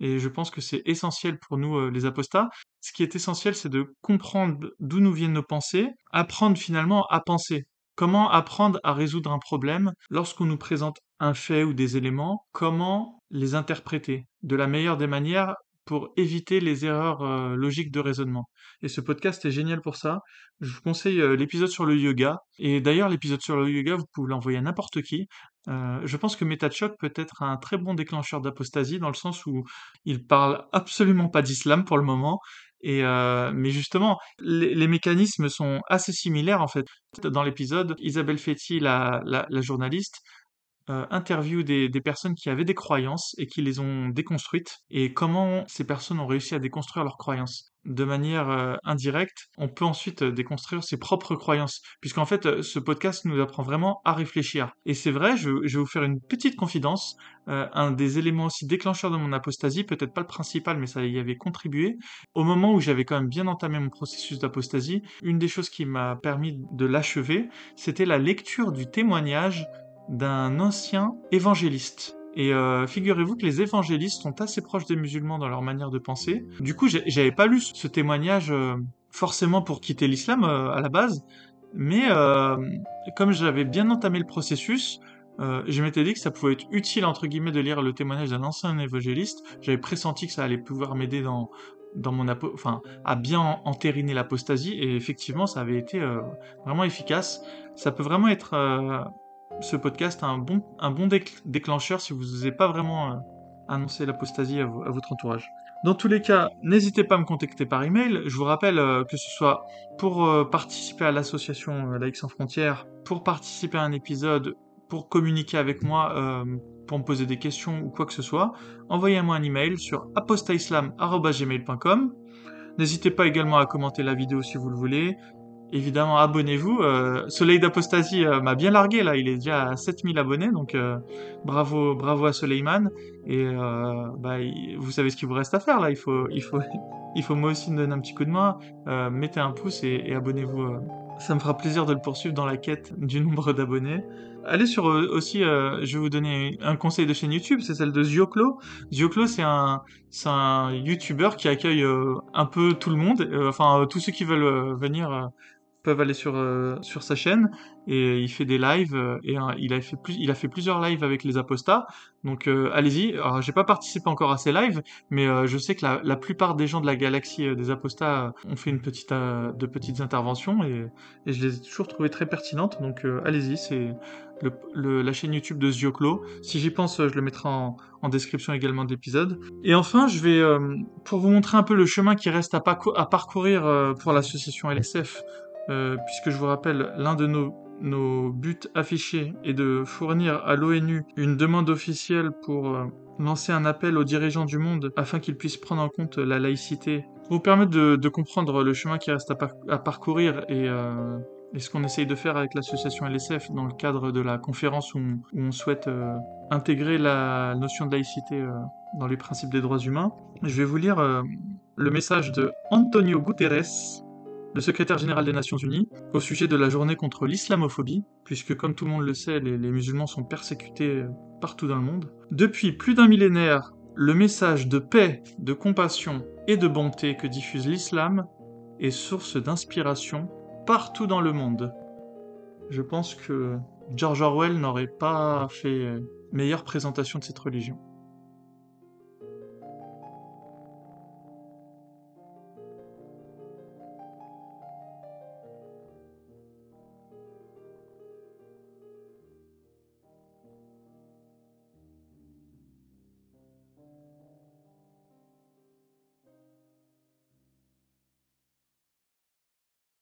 et je pense que c'est essentiel pour nous, euh, les apostats. Ce qui est essentiel, c'est de comprendre d'où nous viennent nos pensées, apprendre finalement à penser. Comment apprendre à résoudre un problème lorsqu'on nous présente un fait ou des éléments, comment les interpréter? De la meilleure des manières pour éviter les erreurs euh, logiques de raisonnement. Et ce podcast est génial pour ça. Je vous conseille euh, l'épisode sur le yoga. Et d'ailleurs, l'épisode sur le yoga, vous pouvez l'envoyer à n'importe qui. Euh, je pense que MetaChoc peut être un très bon déclencheur d'apostasie dans le sens où il parle absolument pas d'islam pour le moment. Et mais justement, les, mécanismes sont assez similaires en fait. Dans l'épisode, Isabelle la, la journaliste, euh, interview des, des, personnes qui avaient des croyances et qui les ont déconstruites et comment ces personnes ont réussi à déconstruire leurs croyances. De manière euh, indirecte, on peut ensuite euh, déconstruire ses propres croyances, puisqu'en fait, ce podcast nous apprend vraiment à réfléchir. Et c'est vrai, je, je, vais vous faire une petite confidence, un des éléments aussi déclencheurs de mon apostasie, peut-être pas le principal, mais ça y avait contribué, au moment où j'avais quand même bien entamé mon processus d'apostasie, une des choses qui m'a permis de l'achever, c'était la lecture du témoignage d'un ancien évangéliste. Et euh, figurez-vous que les évangélistes sont assez proches des musulmans dans leur manière de penser. Du coup, j'avais pas lu ce témoignage euh, forcément pour quitter l'islam euh, à la base, mais comme j'avais bien entamé le processus, je m'étais dit que ça pouvait être utile entre guillemets de lire le témoignage d'un ancien évangéliste. J'avais pressenti que ça allait pouvoir m'aider dans dans mon enfin à bien entériner l'apostasie et effectivement ça avait été vraiment efficace. Ça peut vraiment être ce podcast a un bon, déclencheur si vous n'osez pas vraiment euh, annoncer l'apostasie à, votre entourage. Dans tous les cas, n'hésitez pas à me contacter par email. Je vous rappelle euh, que ce soit pour euh, participer à l'association Laïcs sans frontières, pour participer à un épisode, pour communiquer avec moi, pour me poser des questions ou quoi que ce soit, envoyez-moi un email sur apostaislam.gmail.com. N'hésitez pas également à commenter la vidéo si vous le voulez, évidemment, abonnez-vous. Euh, Soleil d'Apostasie euh, m'a bien largué, là. Il est déjà à 7000 abonnés, donc euh, bravo, bravo à Soleiman. Et bah, vous savez ce qu'il vous reste à faire, là. Il faut, il faut, il faut moi aussi me donner un petit coup de main. mettez un pouce et, abonnez-vous. Ça me fera plaisir de le poursuivre dans la quête du nombre d'abonnés. Allez sur aussi, je vais vous donner un conseil de chaîne YouTube, c'est celle de Zioclo. Zioclo, c'est un, c'est un YouTuber qui accueille un peu tout le monde, enfin tous ceux qui veulent venir aller sur, euh, sur sa chaîne et il fait des lives euh, et il, a fait plus, il a fait plusieurs lives avec les apostats. Donc euh, allez-y. Alors j'ai pas participé encore à ces lives, mais je sais que la, la, plupart des gens de la galaxie des apostats ont fait une petite, de petites interventions et, et, je les ai toujours trouvées très pertinentes. Donc allez-y, c'est le, la chaîne YouTube de Zioclo. Si j'y pense, je le mettrai en, en description également de l'épisode. Et enfin, je vais, pour vous montrer un peu le chemin qui reste à, à parcourir pour l'association LSF, euh, puisque je vous rappelle, l'un de nos nos buts affichés est de fournir à l'ONU une demande officielle pour euh, lancer un appel aux dirigeants du monde afin qu'ils puissent prendre en compte la laïcité, pour vous permettre de, comprendre le chemin qui reste à, parcourir euh, et, ce qu'on essaye de faire avec l'association LSF dans le cadre de la conférence où on, souhaite intégrer la notion de laïcité dans les principes des droits humains. Je vais vous lire le message de Antonio Guterres, le secrétaire général des Nations Unies, au sujet de la journée contre l'islamophobie, puisque comme tout le monde le sait, les, musulmans sont persécutés euh, partout dans le monde. Depuis plus d'un millénaire, le message de paix, de compassion et de bonté que diffuse l'islam est source d'inspiration partout dans le monde. Je pense que George Orwell n'aurait pas fait meilleure présentation de cette religion.